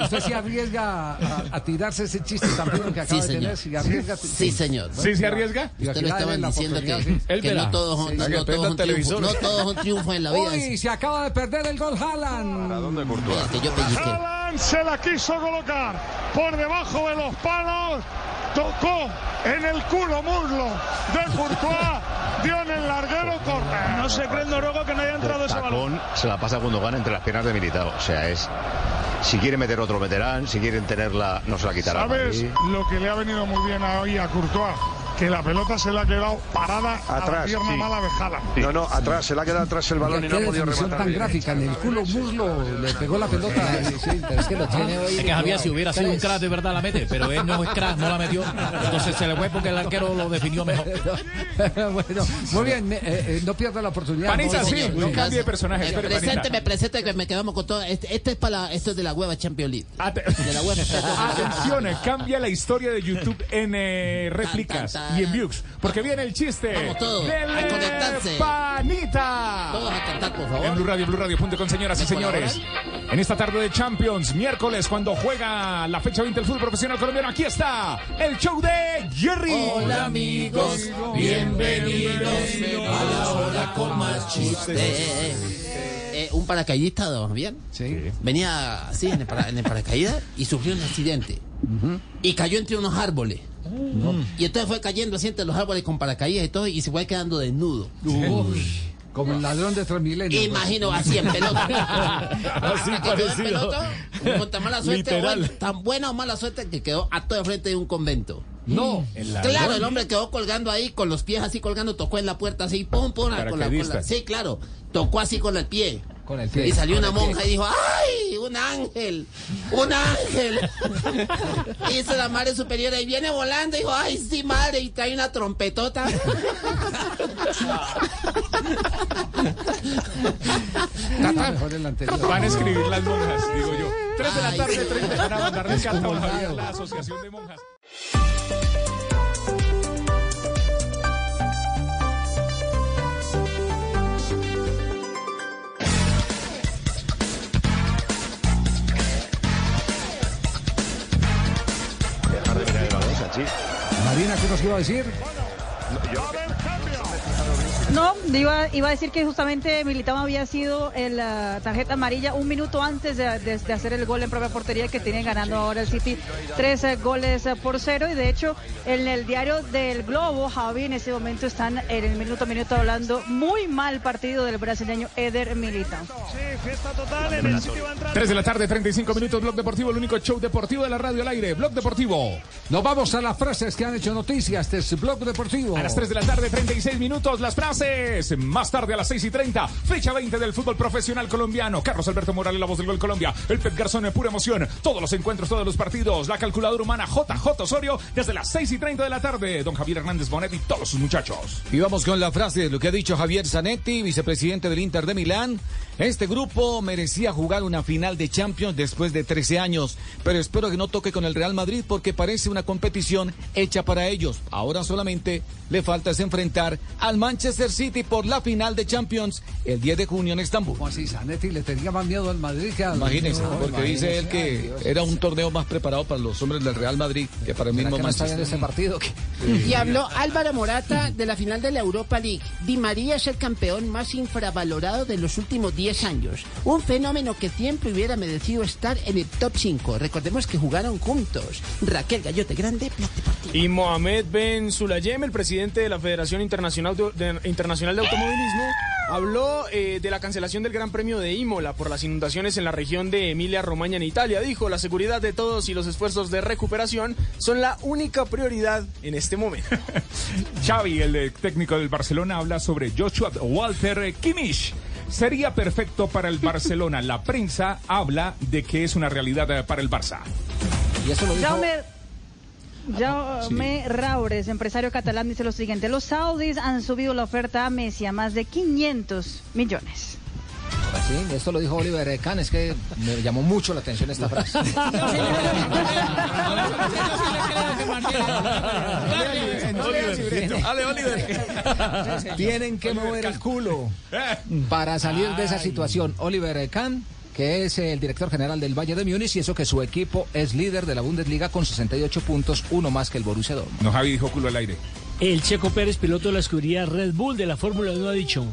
¿Usted se arriesga a, a tirarse ese chiste tan feo que acaba Sí, de tener? señor. ¿Se arriesga? Sí, señor. ¿Sí se arriesga? Usted lo estaban diciendo que, sí. Que no todos son, Sí, no prenda son triunfos, no todos son triunfos en la vida. Uy, se acaba de perder el gol Haaland. ¿Dónde Courtois? Es que yo pellizqué. Haaland se la quiso colocar por debajo de los palos. Tocó en el culo muslo de Courtois. Dio en el larguero corner. No se cree el noruego que no haya entrado ese balón. Se la pasa cuando gana entre las piernas de Militao. O sea, es. Si quieren meter otro meterán, si quieren tenerla, no se la quitarán. ¿Sabes lo que le ha venido muy bien hoy a Courtois? Que la pelota se le ha quedado parada a la Atrás, pierna sí. mala de Haaland. No, no, atrás, se le ha quedado atrás el balón y no ha podido rematar. tan gráfica, en el culo muslo le pegó la pelota. Sí, es que lo tiene hoy. Es que Javier, si hubiera sido un crack de verdad la mete, pero él no es crack, no la metió. Entonces se le fue porque el arquero lo definió mejor. bueno, muy bien, eh, eh, no pierda la oportunidad. Panita, No, sí, no, no no, cambie de personaje. Espere, Panita. Presénteme, presénteme que me quedamos con todo. Este, este es para la- esto es de la hueva Champions League. Ate- De la web. Atención, eh, cambia la historia de YouTube en eh, réplicas Tan, tan, tan. Y en views. Porque viene el chiste Vamos todos, a conectarse. Panita. Todos a cantar, por En favor. Blue Radio, Blue Radio.com, señoras y ¿Me señores. En esta tarde de Champions, miércoles, cuando juega la fecha 20 del fútbol profesional colombiano, aquí está el show de Jerry. Hola amigos, bienvenidos a la hora con más chistes. Eh, un paracaidista, don Javier, Sí. venía así en el, para- en el paracaídas y sufrió un accidente. Y cayó entre unos árboles. Y entonces fue cayendo así entre los árboles con paracaídas y todo y se fue quedando desnudo. Como el ladrón de Transmilenio. Imagino así en pelota. Así Que quedó en pelota, con tan mala suerte, bueno, tan buena o mala suerte que quedó a todo el frente de un convento. No. Claro, el hombre quedó colgando ahí con los pies así colgando, tocó en la puerta así, pum, pum, con la, con la-. Sí, claro, tocó así con el pie. Con el pie. Y salió una monja y dijo, ¡ay! ¡Un ángel! ¡Un ángel! y dice la madre superiora y viene volando y dijo, ¡ay, sí, madre! Y trae una trompetota. Mejor el anterior. Van a escribir las monjas, digo yo. 3 de la tarde, sí. 30 para mandar Es carta a la Asociación de Monjas. Marina, ¿qué nos iba a decir? No, iba, iba a decir que justamente Militao había sido el, la tarjeta amarilla un minuto antes de, de- de hacer el gol en propia portería que tienen ganando ahora el City tres eh, goles eh, por cero y de hecho en el diario del Globo Javi en ese momento están en el minuto a minuto hablando muy mal partido del brasileño Eder Militao. Sí, fiesta total en el sitio va a entrar. 3 de la tarde, 35 minutos, Blog Deportivo, el único show deportivo de la radio al aire. Blog Deportivo. Nos vamos a las frases que han hecho noticias. Este es Blog Deportivo. A las 3 de la tarde, 36 minutos, las frases. Más tarde a las 6 y 30, fecha 20 del fútbol profesional colombiano. Carlos Alberto Morales, la voz del gol Colombia. El Pet Garzón en pura emoción. Todos los encuentros, todos los partidos. La calculadora humana JJ Osorio desde las 6 y 30 de la tarde. Don Javier Hernández Bonet y todos sus muchachos. Y vamos con la frase de lo que ha dicho Javier Zanetti, vicepresidente del Inter de Milán. Este grupo merecía jugar una final de Champions después de 13 años, pero espero que no toque con el Real Madrid porque parece una competición hecha para ellos. Ahora solamente le falta es enfrentar al Manchester City por la final de Champions el 10 de junio en Estambul. ¿Cómo así? Zanetti le tenía más miedo al Madrid que al... Imagínense, No, porque dice él imagínese. Ay, que Dios. era un torneo más preparado para los hombres del Real Madrid que para el ¿Será mismo no Manchester. este partido? Y habló Álvaro Morata de la final de la Europa League. Di María es el campeón más infravalorado de los últimos 10 años. Un fenómeno que siempre hubiera merecido estar en el top 5. Recordemos que jugaron juntos. Raquel Gallote Grande. Y Mohamed Ben Sulayem, el presidente de la Federación Internacional de, de- Internacional de Automovilismo, habló eh, de la cancelación del Gran Premio de Imola por las inundaciones en la región de Emilia-Romagna en Italia. Dijo, la seguridad de todos y los esfuerzos de recuperación son la única prioridad en este momento. Xavi, el de- técnico del Barcelona, habla sobre Joshua Walter Kimmich. Sería perfecto para el Barcelona. La prensa habla de que es una realidad eh, para el Barça. Y eso lo dijo... Jaume, Jaume Raures, empresario catalán, dice lo siguiente. Los saudis han subido la oferta a Messi a más de 500 millones. Sí, esto lo dijo Oliver Kahn, es que me llamó mucho la atención esta frase. Tienen que mover el culo para salir de esa situación. Oliver Kahn, que es el director general del Valle de Múnich, y eso que su equipo es líder de la Bundesliga con 68 puntos, uno más que el Borussia Dortmund. No, Javi dijo culo al aire. El Checo Pérez, piloto de la escudería Red Bull de la Fórmula 1, ha dicho,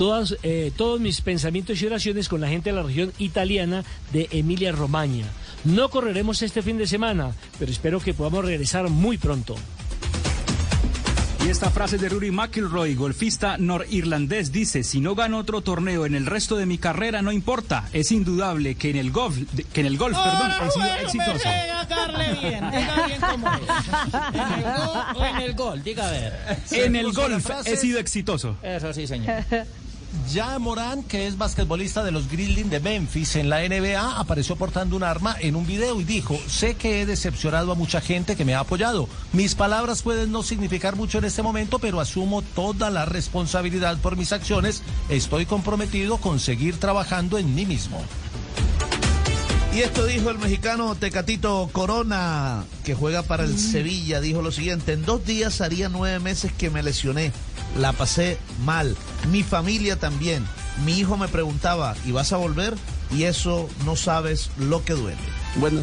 todas, eh, todos mis pensamientos y oraciones con la gente de la región italiana de Emilia Romagna. No correremos este fin de semana, pero espero que podamos regresar muy pronto. Y esta frase de Rory McIlroy, golfista norirlandés, dice, si no gano otro torneo en el resto de mi carrera, no importa. Es indudable que en el golf, que en el golf, perdón, he sido exitoso. Darle bien, diga bien cómo es. ¿En el en el gol? Diga a ver. En el golf he sido exitoso. Eso sí, señor. Ya Morán, que es basquetbolista de los Grizzlies de Memphis en la NBA, apareció portando un arma en un video y dijo, sé que he decepcionado a mucha gente que me ha apoyado. Mis palabras pueden no significar mucho en este momento, pero asumo toda la responsabilidad por mis acciones. Estoy comprometido con seguir trabajando en mí mismo. Y esto dijo el mexicano Tecatito Corona, que juega para el Sevilla. Dijo lo siguiente, en dos días haría nueve meses que me lesioné. La pasé mal. Mi familia también. Mi hijo me preguntaba, ¿y vas a volver? Y eso no sabes lo que duele. Bueno,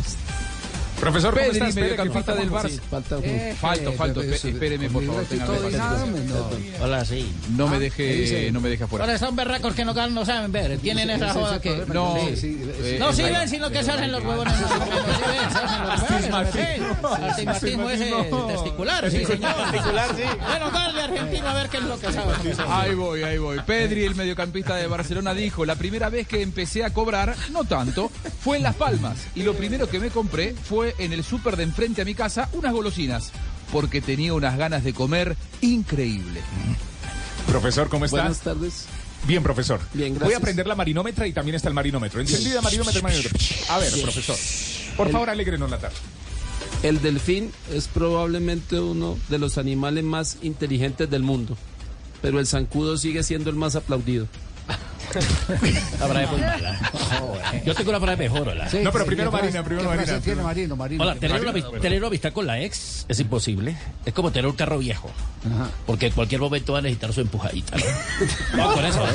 Profesor, ¿cómo Pedri, mediocampista falta del. Barça. Sí, falta Eh, falto, falto. eh, Espéreme, por favor. tenga no. Hola, sí. No me ¿Qué deje, no me deje afuera. Ahora son berracos que no, no saben ver. Tienen esa joda que. No, Sí, sí, eh, no, sí eh, ven, sino que se hacen los huevones. No, no, no, sí ven, se hacen los. Astigmatismo ese testicular, sí, señor. Testicular, sí. Bueno, dale argentino a ver qué es lo que sabe. Ahí voy, ahí voy. Pedri, el mediocampista de Barcelona, dijo, la primera vez que empecé a cobrar, no tanto, fue en Las Palmas. Y lo primero que me compré fue en el súper de enfrente a mi casa unas golosinas, porque tenía unas ganas de comer increíble. Profesor, ¿cómo está? Buenas tardes. Bien, profesor. Bien, Voy a gracias. aprender la marinómetra y también está el marinómetro. Encendida marinómetro, marinómetro. A ver, Bien. profesor. Por El- favor, alegrenos la tarde. El delfín es probablemente uno de los animales más inteligentes del mundo, pero el zancudo sigue siendo el más aplaudido. La frase muy mala. Yo tengo una frase mejor, hola. Sí, No, pero sí, primero ¿qué frase- Marina, primero frase Marina. tiene Marino, Marino? Hola, ¿Qué tener una, Marino? tener una amistad con la ex es imposible. Es como tener un carro viejo. Porque en cualquier momento va a necesitar su empujadita. ¿no? Vamos con eso,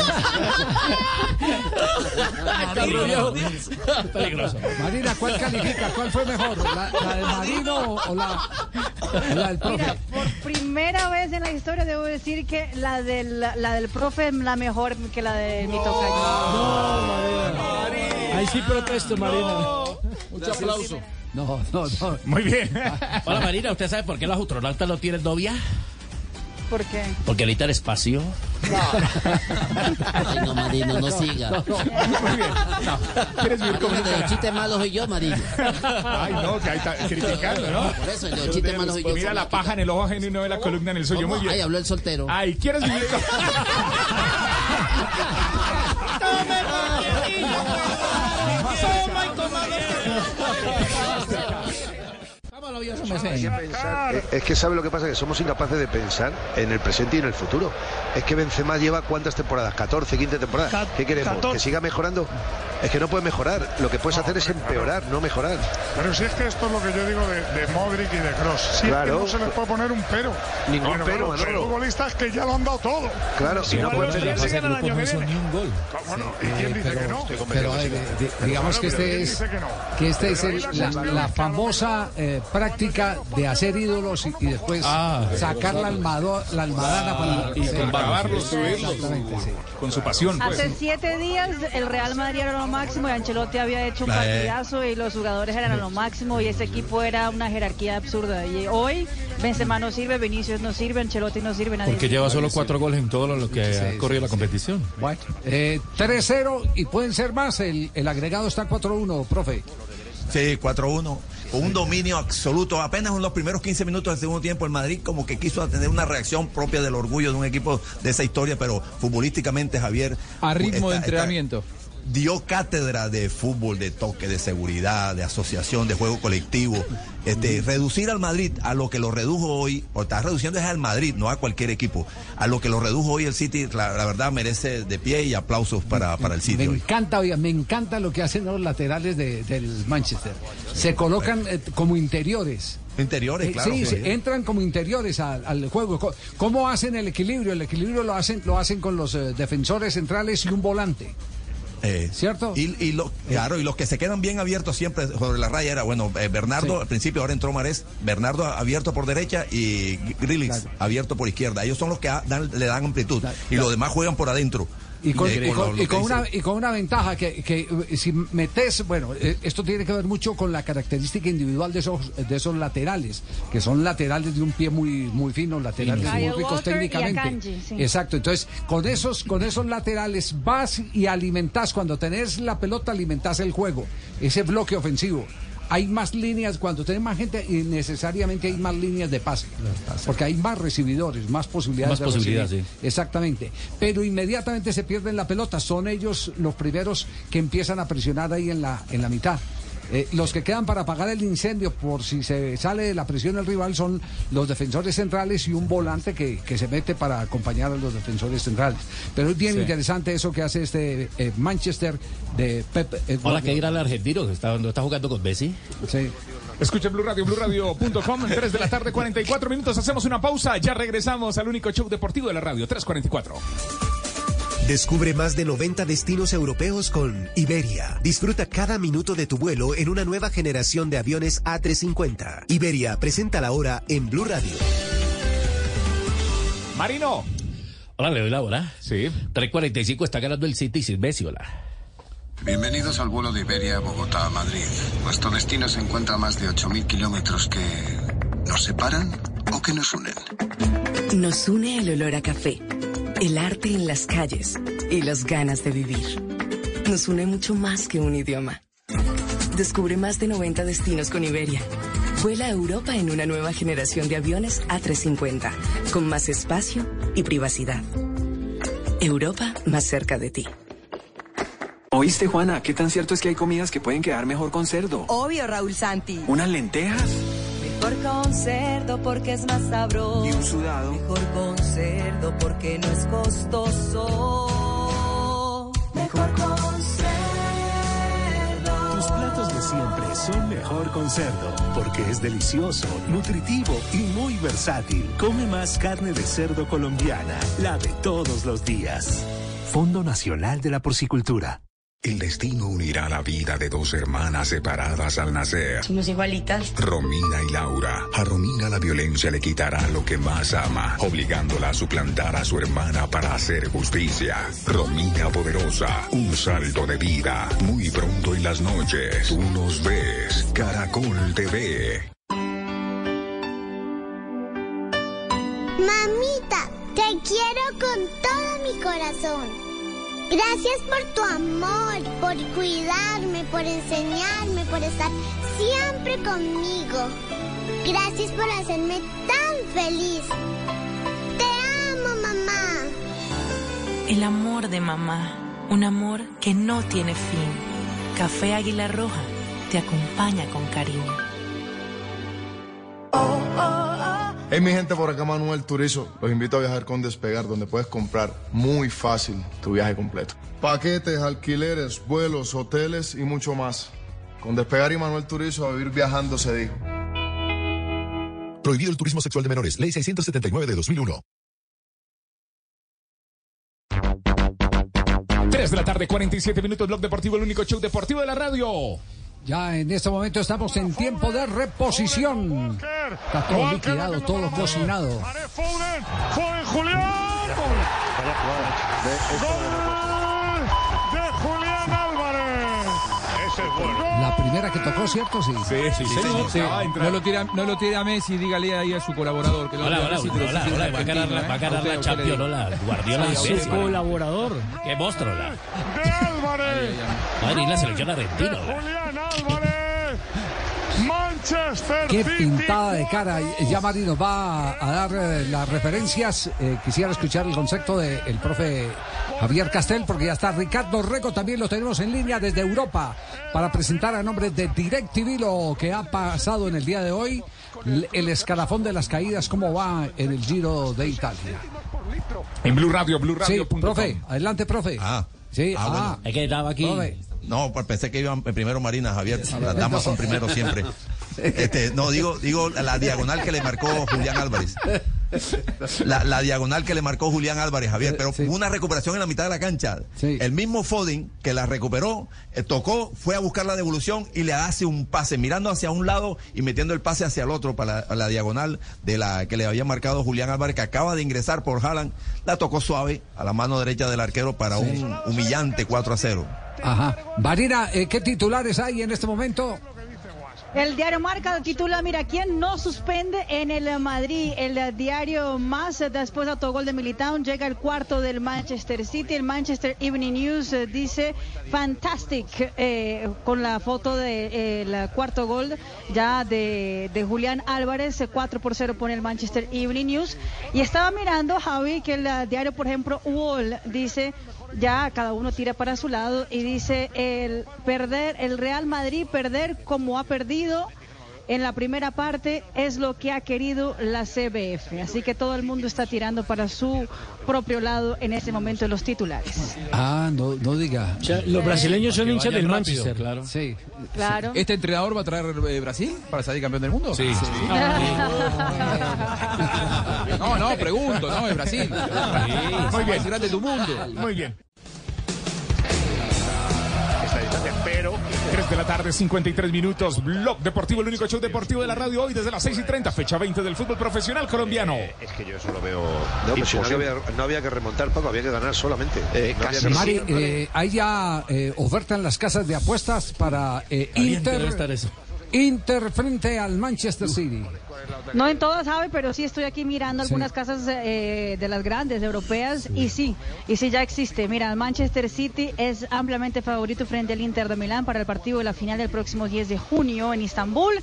viejo. Peligroso. Marina, ¿cuál califica? ¿Cuál fue mejor? ¿La, la del Marino o, la, la del profe? Mira, por primera vez en la historia debo decir que la del, la del profe es la mejor que la de mi tocayo. Ahí sí protesto, Marina. Mucho aplauso. No, no, no. Muy bien. Hola Marina, ¿usted sabe por qué los astronautas no tienen novia? ¿Por qué? Porque necesitan espacio. Ay, no, Marino, no siga. Muy bien. ¿Quieres vivir Marino, con el de los chistes malos soy yo, Marino. Ay, no, que ahí está criticando, ¿no? Por eso, el de los chistes malos soy yo. Mira la paja en el ojo ajeno y no ve la columna en el suyo. Muy bien. Ay, habló el soltero. Ay, ¿quieres vivir con... Tome, tome y hay que pensar- es que sabe lo que pasa, que somos incapaces de pensar en el presente y en el futuro. Es que Benzema lleva cuántas temporadas, 14, 15 temporadas. ¿Qué queremos? ¿Que siga mejorando? Es que no puede mejorar. Lo que puedes hacer es empeorar, no mejorar. Pero si es que esto es lo que yo digo de, de Modric y de Cross. Si es Claro. que no se les puede poner un pero. Ningún Bueno, pero, claro, Manolo. Son futbolistas que ya lo han dado todo. Claro, y no pueden los año que viene. un gol. Bueno, ¿y quién dice que no? Pero di- digamos que este es que este es el- la, la famosa eh, práctica de hacer ídolos y, y después Ah. sacar la, almado- la almadana para Y sí. Con su pasión, pues. Hace siete días el Real Madrid era lo máximo y Ancelotti había hecho un Eh. partidazo y los jugadores eran lo máximo y ese equipo era una jerarquía absurda. Y hoy Benzema no sirve, Vinicius no sirve, Ancelotti no sirve, nadie Porque lleva solo cuatro goles en todo lo que ha corrido la competición. Bueno, eh, 3-0 y pueden ser más. El, el agregado está 4-1, profe. Sí, 4-1. Con un dominio absoluto. Apenas en los primeros 15 minutos del segundo tiempo, el Madrid como que quiso tener una reacción propia del orgullo de un equipo de esa historia, pero futbolísticamente Javier. A ritmo de está- entrenamiento. Dio cátedra de fútbol, de toque, de seguridad, de asociación, de juego colectivo. Este, reducir al Madrid a lo que lo redujo hoy, o está reduciendo es al Madrid, no a cualquier equipo. A lo que lo redujo hoy el City, la, la verdad merece de pie y aplausos para, para el Me City hoy. encanta, me encanta lo que hacen los laterales de- del Manchester. Se colocan eh, como interiores. Interiores, Eh, claro. sí, entran como interiores al, al juego. ¿Cómo hacen el equilibrio? El equilibrio lo hacen, lo hacen con los eh, defensores centrales y un volante. Eh, ¿Cierto? Y, y lo- claro, y los que se quedan bien abiertos siempre sobre la raya era, bueno, eh, Bernardo, al principio ahora entró Marés, Bernardo abierto por derecha y Grillis abierto por izquierda. Ellos son los que dan- le dan amplitud. Y los demás juegan por adentro. Y con, y con- y una, y con una ventaja que, que, eh, si metes, bueno, eh, esto tiene que ver mucho con la característica individual de esos, de esos laterales, que son laterales de un pie muy, muy fino, laterales muy ricos Walker y técnicamente. Akanji, sí. Exacto, entonces con esos, con esos laterales vas y alimentás, cuando tenés la pelota alimentás el juego, ese bloque ofensivo. Hay más líneas, cuando tenés más gente, y necesariamente hay más líneas de pase. Porque hay más recibidores, más posibilidades Más de posibilidades, recibir. sí. Exactamente. Pero inmediatamente se pierden la pelota. Son ellos los primeros que empiezan a presionar ahí en la, en la mitad. Eh, los que quedan para apagar el incendio por si se sale de la presión el rival son los defensores centrales y un volante que, que se mete para acompañar a los defensores centrales. Pero es bien Sí. interesante eso que hace este eh, Manchester de Pep. eh, Hola, que ir al argentino que está, no está jugando con Messi. Sí. Escuchen Blue Radio, BlueRadio.com, 3 de la tarde, 44 minutos. Hacemos una pausa. Ya regresamos al único show deportivo de la radio, 344. Descubre más de 90 destinos europeos con Iberia. Disfruta cada minuto de tu vuelo en una nueva generación de aviones A350. Iberia presenta la hora en Blue Radio. Marino. Hola, le doy la hora. Sí. 3.45 está ganando el City sin Messi, hola. Bienvenidos al vuelo de Iberia Bogotá a Madrid. Nuestro destino se encuentra a más de 8.000 kilómetros que nos separan o que nos unen. Nos une el olor a café, el arte en las calles y las ganas de vivir. Nos une mucho más que un idioma. Descubre más de 90 destinos con Iberia. Vuela a Europa en una nueva generación de aviones A350, con más espacio y privacidad. Europa más cerca de ti. ¿Oíste, Juana? ¿Qué tan cierto es que hay comidas que pueden quedar mejor con cerdo? Obvio, Raúl Santi. ¿Unas lentejas? Mejor con cerdo porque es más sabroso. ¿Y un sudado? Mejor con cerdo porque no es costoso. Mejor con cerdo. Tus platos de siempre son mejor con cerdo, porque es delicioso, nutritivo y muy versátil. Come más carne de cerdo colombiana, la de todos los días. Fondo Nacional de la Porcicultura. El destino unirá la vida de dos hermanas separadas al nacer. Somos igualitas. Romina y Laura. A Romina la violencia le quitará lo que más ama, obligándola a suplantar a su hermana para hacer justicia. Romina Poderosa, un salto de vida. Muy pronto en las noches. Tú nos ves. Caracol TV. Mamita, te quiero con todo mi corazón. Gracias por tu amor, por cuidarme, por enseñarme, por estar siempre conmigo. Gracias por hacerme tan feliz. Te amo, mamá. El amor de mamá, un amor que no tiene fin. Café Águila Roja te acompaña con cariño. Hey mi gente, por acá Manuel Turizo. Los invito a viajar con Despegar, donde puedes comprar muy fácil tu viaje completo. Paquetes, alquileres, vuelos, hoteles y mucho más. Con Despegar y Manuel Turizo a vivir viajando se dijo. Prohibido el turismo sexual de menores. Ley 679 de 2001. 3 de la tarde, 47 minutos, Blog Deportivo, el único show deportivo de la radio. Ya en este momento estamos en tiempo de reposición. Está todo liquidado, todo cocinado. Julián. La primera que tocó, ¿cierto? Sí. Sí, sí, sí. Sí, Estaba entrando. No lo tire, no lo tire a Messi, dígale ahí a su colaborador. Que lo Hola, a hola, Messi, hola, sí tiene hola, una va a ganar la, cantina, va a ¿eh? ganar A la a Champions, hola, Guardiola y Su colaborador. Qué monstruo, la. De Álvarez. Va a venir la selección argentina. Hola. Julián Álvarez. Manchester Qué City. pintada de cara. Ya Mari nos va a dar eh, las referencias. Eh, quisiera escuchar el concepto del profe Javier Castel, porque ya está Ricardo Reco, también lo tenemos en línea desde Europa, para presentar a nombre de DirecTV lo que ha pasado en el día de hoy, el escalafón de las caídas, cómo va en el Giro de Italia. En Blue Radio, Blue Sí, Radio. profe, adelante, profe. Ah. Sí, Ah, ah, bueno. Es que estaba aquí. profe. No, pues pensé que iban primero Marina, Javier. Las damas son primero siempre. Este, no, digo, digo la diagonal que le marcó Julián Álvarez. La, la diagonal que le marcó Julián Álvarez, Javier, pero hubo una recuperación en la mitad de la cancha. El mismo Foden que la recuperó, eh, tocó, fue a buscar la devolución y le hace un pase, mirando hacia un lado y metiendo el pase hacia el otro para la, la diagonal de la que le había marcado Julián Álvarez, que acaba de ingresar por Haaland. La tocó suave a la mano derecha del arquero para un humillante 4 a 0. Ajá. Marina, eh, ¿qué titulares hay en este momento? El diario Marca titula, mira, ¿quién no suspende en el Madrid? El eh, diario Más, eh, después de autogol de Militao, llega el cuarto del Manchester City. El Manchester Evening News eh, dice, fantastic, eh, con la foto del cuarto gol ya de, de Julián Álvarez, eh, 4 por 0 pone el Manchester Evening News. Y estaba mirando, Javi, que el eh, diario, por ejemplo, Wall dice, ya cada uno tira para su lado y dice el perder el Real Madrid perder como ha perdido en la primera parte es lo que ha querido la CBF. Así que todo el mundo está tirando para su propio lado en este momento los titulares. Ah, no, no diga. los brasileños son hinchas del Manchester. rápido, claro. Sí. Claro. ¿Este entrenador va a traer eh, Brasil para salir campeón del mundo? Sí. No, no, pregunto, ¿no? Es Brasil. Muy bien. Es grande tu mundo. Muy bien. Esta distancia, pero 3 de la tarde, 53 minutos. Blog Deportivo, el único show deportivo de la radio hoy desde las 6 y 30, fecha 20 del fútbol profesional colombiano. Es que yo eso lo veo. No, pues si no, había, no había que remontar, Paco, había que ganar solamente. Eh, no Mari, eh, hay ya eh, oferta en las casas de apuestas para eh, Inter, estar eso. Inter frente al Manchester City. No en todas, sabe, pero sí estoy aquí mirando algunas casas eh, de las grandes europeas y sí, y sí ya existe. Mira, Manchester City es ampliamente favorito frente al Inter de Milán para el partido de la final del próximo 10 de junio en Istambul.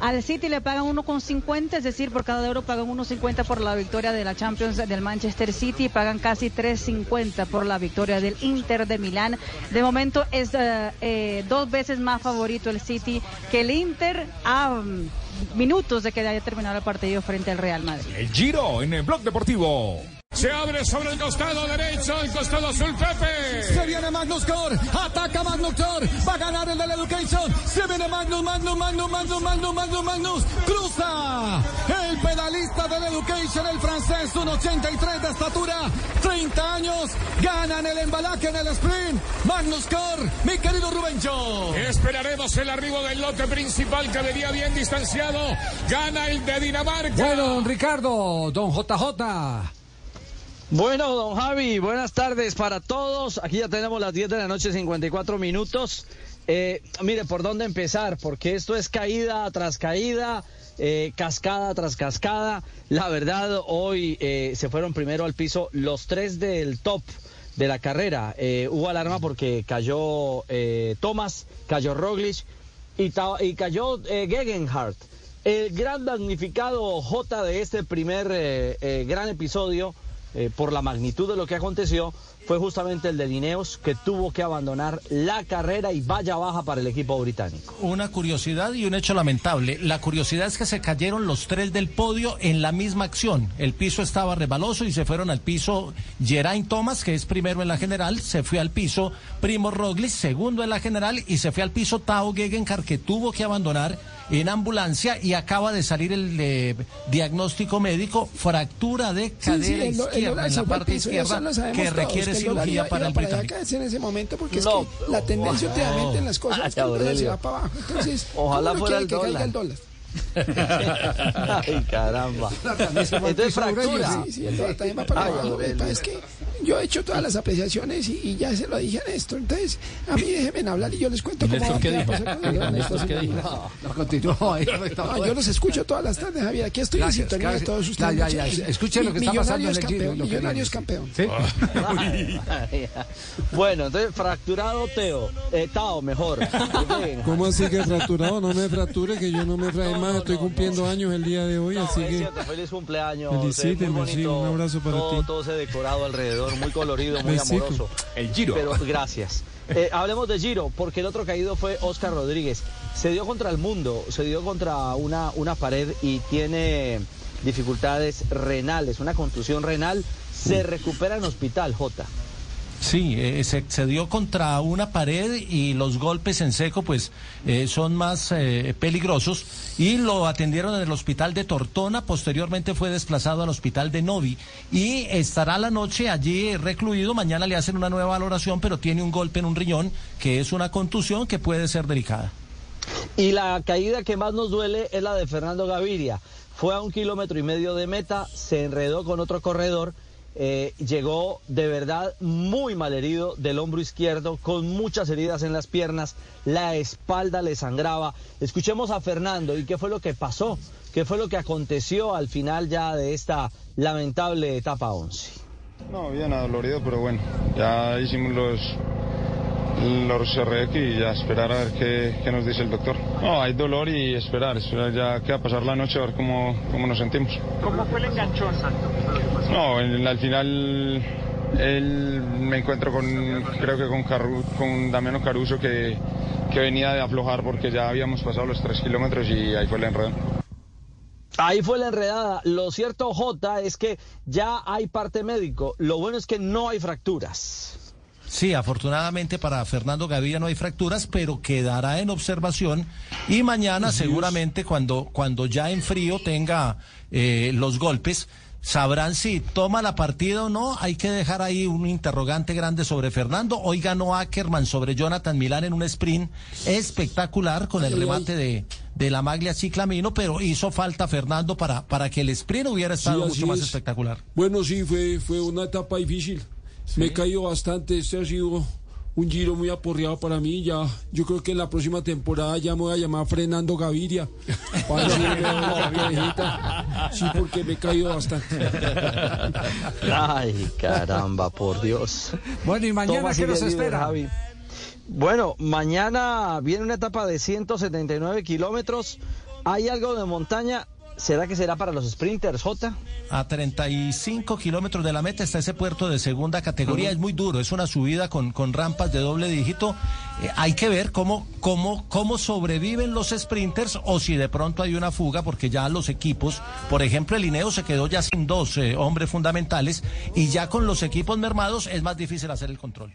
Al City le pagan 1,50, es decir, por cada euro pagan 1,50 por la victoria de la Champions del Manchester City y pagan casi 3,50 por la victoria del Inter de Milán. De momento es eh, eh, dos veces más favorito el City que el Inter a mm, minutos de que haya terminado el partido frente al Real Madrid. El Giro en el Blog Deportivo. Se abre sobre el costado derecho, el costado azul Pepe. Se viene Magnus Cor, ataca Magnus Cor, va a ganar el del Education. Se viene Magnus, Magnus, Magnus, Magnus, Magnus, Magnus, Magnus. Cruza el pedalista del Education, el francés, 1.83 de estatura, 30 años. Gana en el embalaje en el sprint. Magnus Cor, mi querido Rubencho. Esperaremos el arribo del lote principal que venía bien distanciado. Gana el de Dinamarca. Bueno, don Ricardo, don JJ. Bueno, don Javi, buenas tardes para todos. Aquí ya tenemos las 10 de la noche, 54 minutos. Eh, mire, ¿por dónde empezar? Porque esto es caída tras caída, eh, cascada tras cascada. La verdad, hoy eh, se fueron primero al piso los tres del top de la carrera. Hubo alarma porque cayó Thomas, cayó Roglic y, y cayó Gegenhardt. El gran damnificado J de este primer gran episodio, eh, por la magnitud de lo que aconteció, fue justamente el de Lineos, que tuvo que abandonar la carrera y vaya baja para el equipo británico. Una curiosidad y un hecho lamentable. La curiosidad es que se cayeron los tres del podio en la misma acción. El piso estaba rebaloso y se fueron al piso Geraint Thomas, que es primero en la general, se fue al piso Primo Roglic, segundo en la general, y se fue al piso Tao Gegenhardt, que tuvo que abandonar en ambulancia y acaba de salir el eh, diagnóstico médico, fractura de cadera Sí, sí, el, el izquierda, dólar en la parte piso, izquierda, que todos, requiere que el cirugía iba- para iba el británico. en ese momento porque No, es que la tendencia no. últimamente en las cosas Ay, es que el se va para abajo. Entonces, Ojalá ¿cómo no fuera quiere el que caiga dólar. el dólar? Ay, caramba. Entonces fractura. Sí, sí, el dólar también va para abajo. Es que yo he hecho todas las apreciaciones y, y ya se lo dije a Néstor. Entonces, a mí déjenme hablar y yo les cuento ¿Y cómo Néstor va qué a dijo? pasar con el. ¿Néstor qué dijo? No. No, yo los escucho todas las tardes, Javier. Aquí estoy Gracias, en sintonía de todos ustedes. Ya, ya, ya. muchachos. Escuche lo que está pasando en el Giro, Millonarios campeón. ¿Sí? bueno, entonces fracturado Teo, eh, Tao mejor. ¿Cómo así que fracturado? No me fracture, que yo no me frae más. Estoy cumpliendo años el día de hoy, así Es que. cierto, feliz cumpleaños. Felicíteme, eh, sí, bonito, un abrazo para todo, ti. Todo ese decorado alrededor, muy colorido, muy amoroso. El Giro. Pero gracias. Eh, hablemos de Giro, porque el otro caído fue Oscar Rodríguez. Se dio contra el mundo, se dio contra una, una pared y tiene dificultades renales, una contusión renal. Se recupera en hospital, J. Sí, eh, se, se dio contra una pared y los golpes en seco pues eh, son más eh, peligrosos y lo atendieron en el hospital de Tortona, posteriormente fue desplazado al hospital de Novi y estará la noche allí recluido, mañana le hacen una nueva valoración pero tiene un golpe en un riñón que es una contusión que puede ser delicada. Y la caída que más nos duele es la de Fernando Gaviria. Fue a un kilómetro y medio de meta, se enredó con otro corredor, eh, llegó de verdad muy mal herido del hombro izquierdo, con muchas heridas en las piernas, la espalda le sangraba. Escuchemos a Fernando y qué fue lo que pasó, qué fue lo que aconteció al final ya de esta lamentable etapa 11. No, bien adolorido, pero bueno, ya hicimos los, los RX y ya esperar a ver qué, qué nos dice el doctor. No, hay dolor y esperar, esperar ya que a pasar la noche a ver cómo, cómo nos sentimos. ¿Cómo fue el enganchón, Santo? No, en- al final él me encuentro con, creo que con, Caru- con Damiano Caruso que, que venía de aflojar porque ya habíamos pasado los tres kilómetros y ahí fue el enredo. Ahí fue la enredada. Lo cierto, J, es que ya hay parte médico. Lo bueno es que no hay fracturas. Sí, afortunadamente para Fernando Gaviria no hay fracturas, pero quedará en observación y mañana seguramente cuando, cuando ya en frío tenga eh, los golpes, sabrán si toma la partida o no. Hay que dejar ahí un interrogante grande sobre Fernando. Hoy ganó Ackerman sobre Jonathan Milán en un sprint espectacular con el remate de, de la Maglia Ciclamino, pero hizo falta Fernando para, para que el sprint hubiera estado mucho más es. espectacular. Bueno, sí, fue, fue una etapa difícil. Me he caído bastante. Este ha sido un giro muy aporreado para mí. Ya, yo creo que en la próxima temporada ya me voy a llamar Fernando Gaviria. Para la. Sí, porque me he caído bastante. Ay, caramba, por Dios. Bueno, ¿y mañana Toma, qué nos espera? Javi. Bueno, mañana viene una etapa de 179 kilómetros. ¿Hay algo de montaña? ¿Será que será para los sprinters, J? A 35 kilómetros de la meta está ese puerto de segunda categoría. Es muy duro, es una subida con, con rampas de doble dígito. Eh, hay que ver cómo, cómo, cómo sobreviven los sprinters o si de pronto hay una fuga, porque ya los equipos, por ejemplo, el Ineo se quedó ya sin dos eh, hombres fundamentales y ya con los equipos mermados es más difícil hacer el control.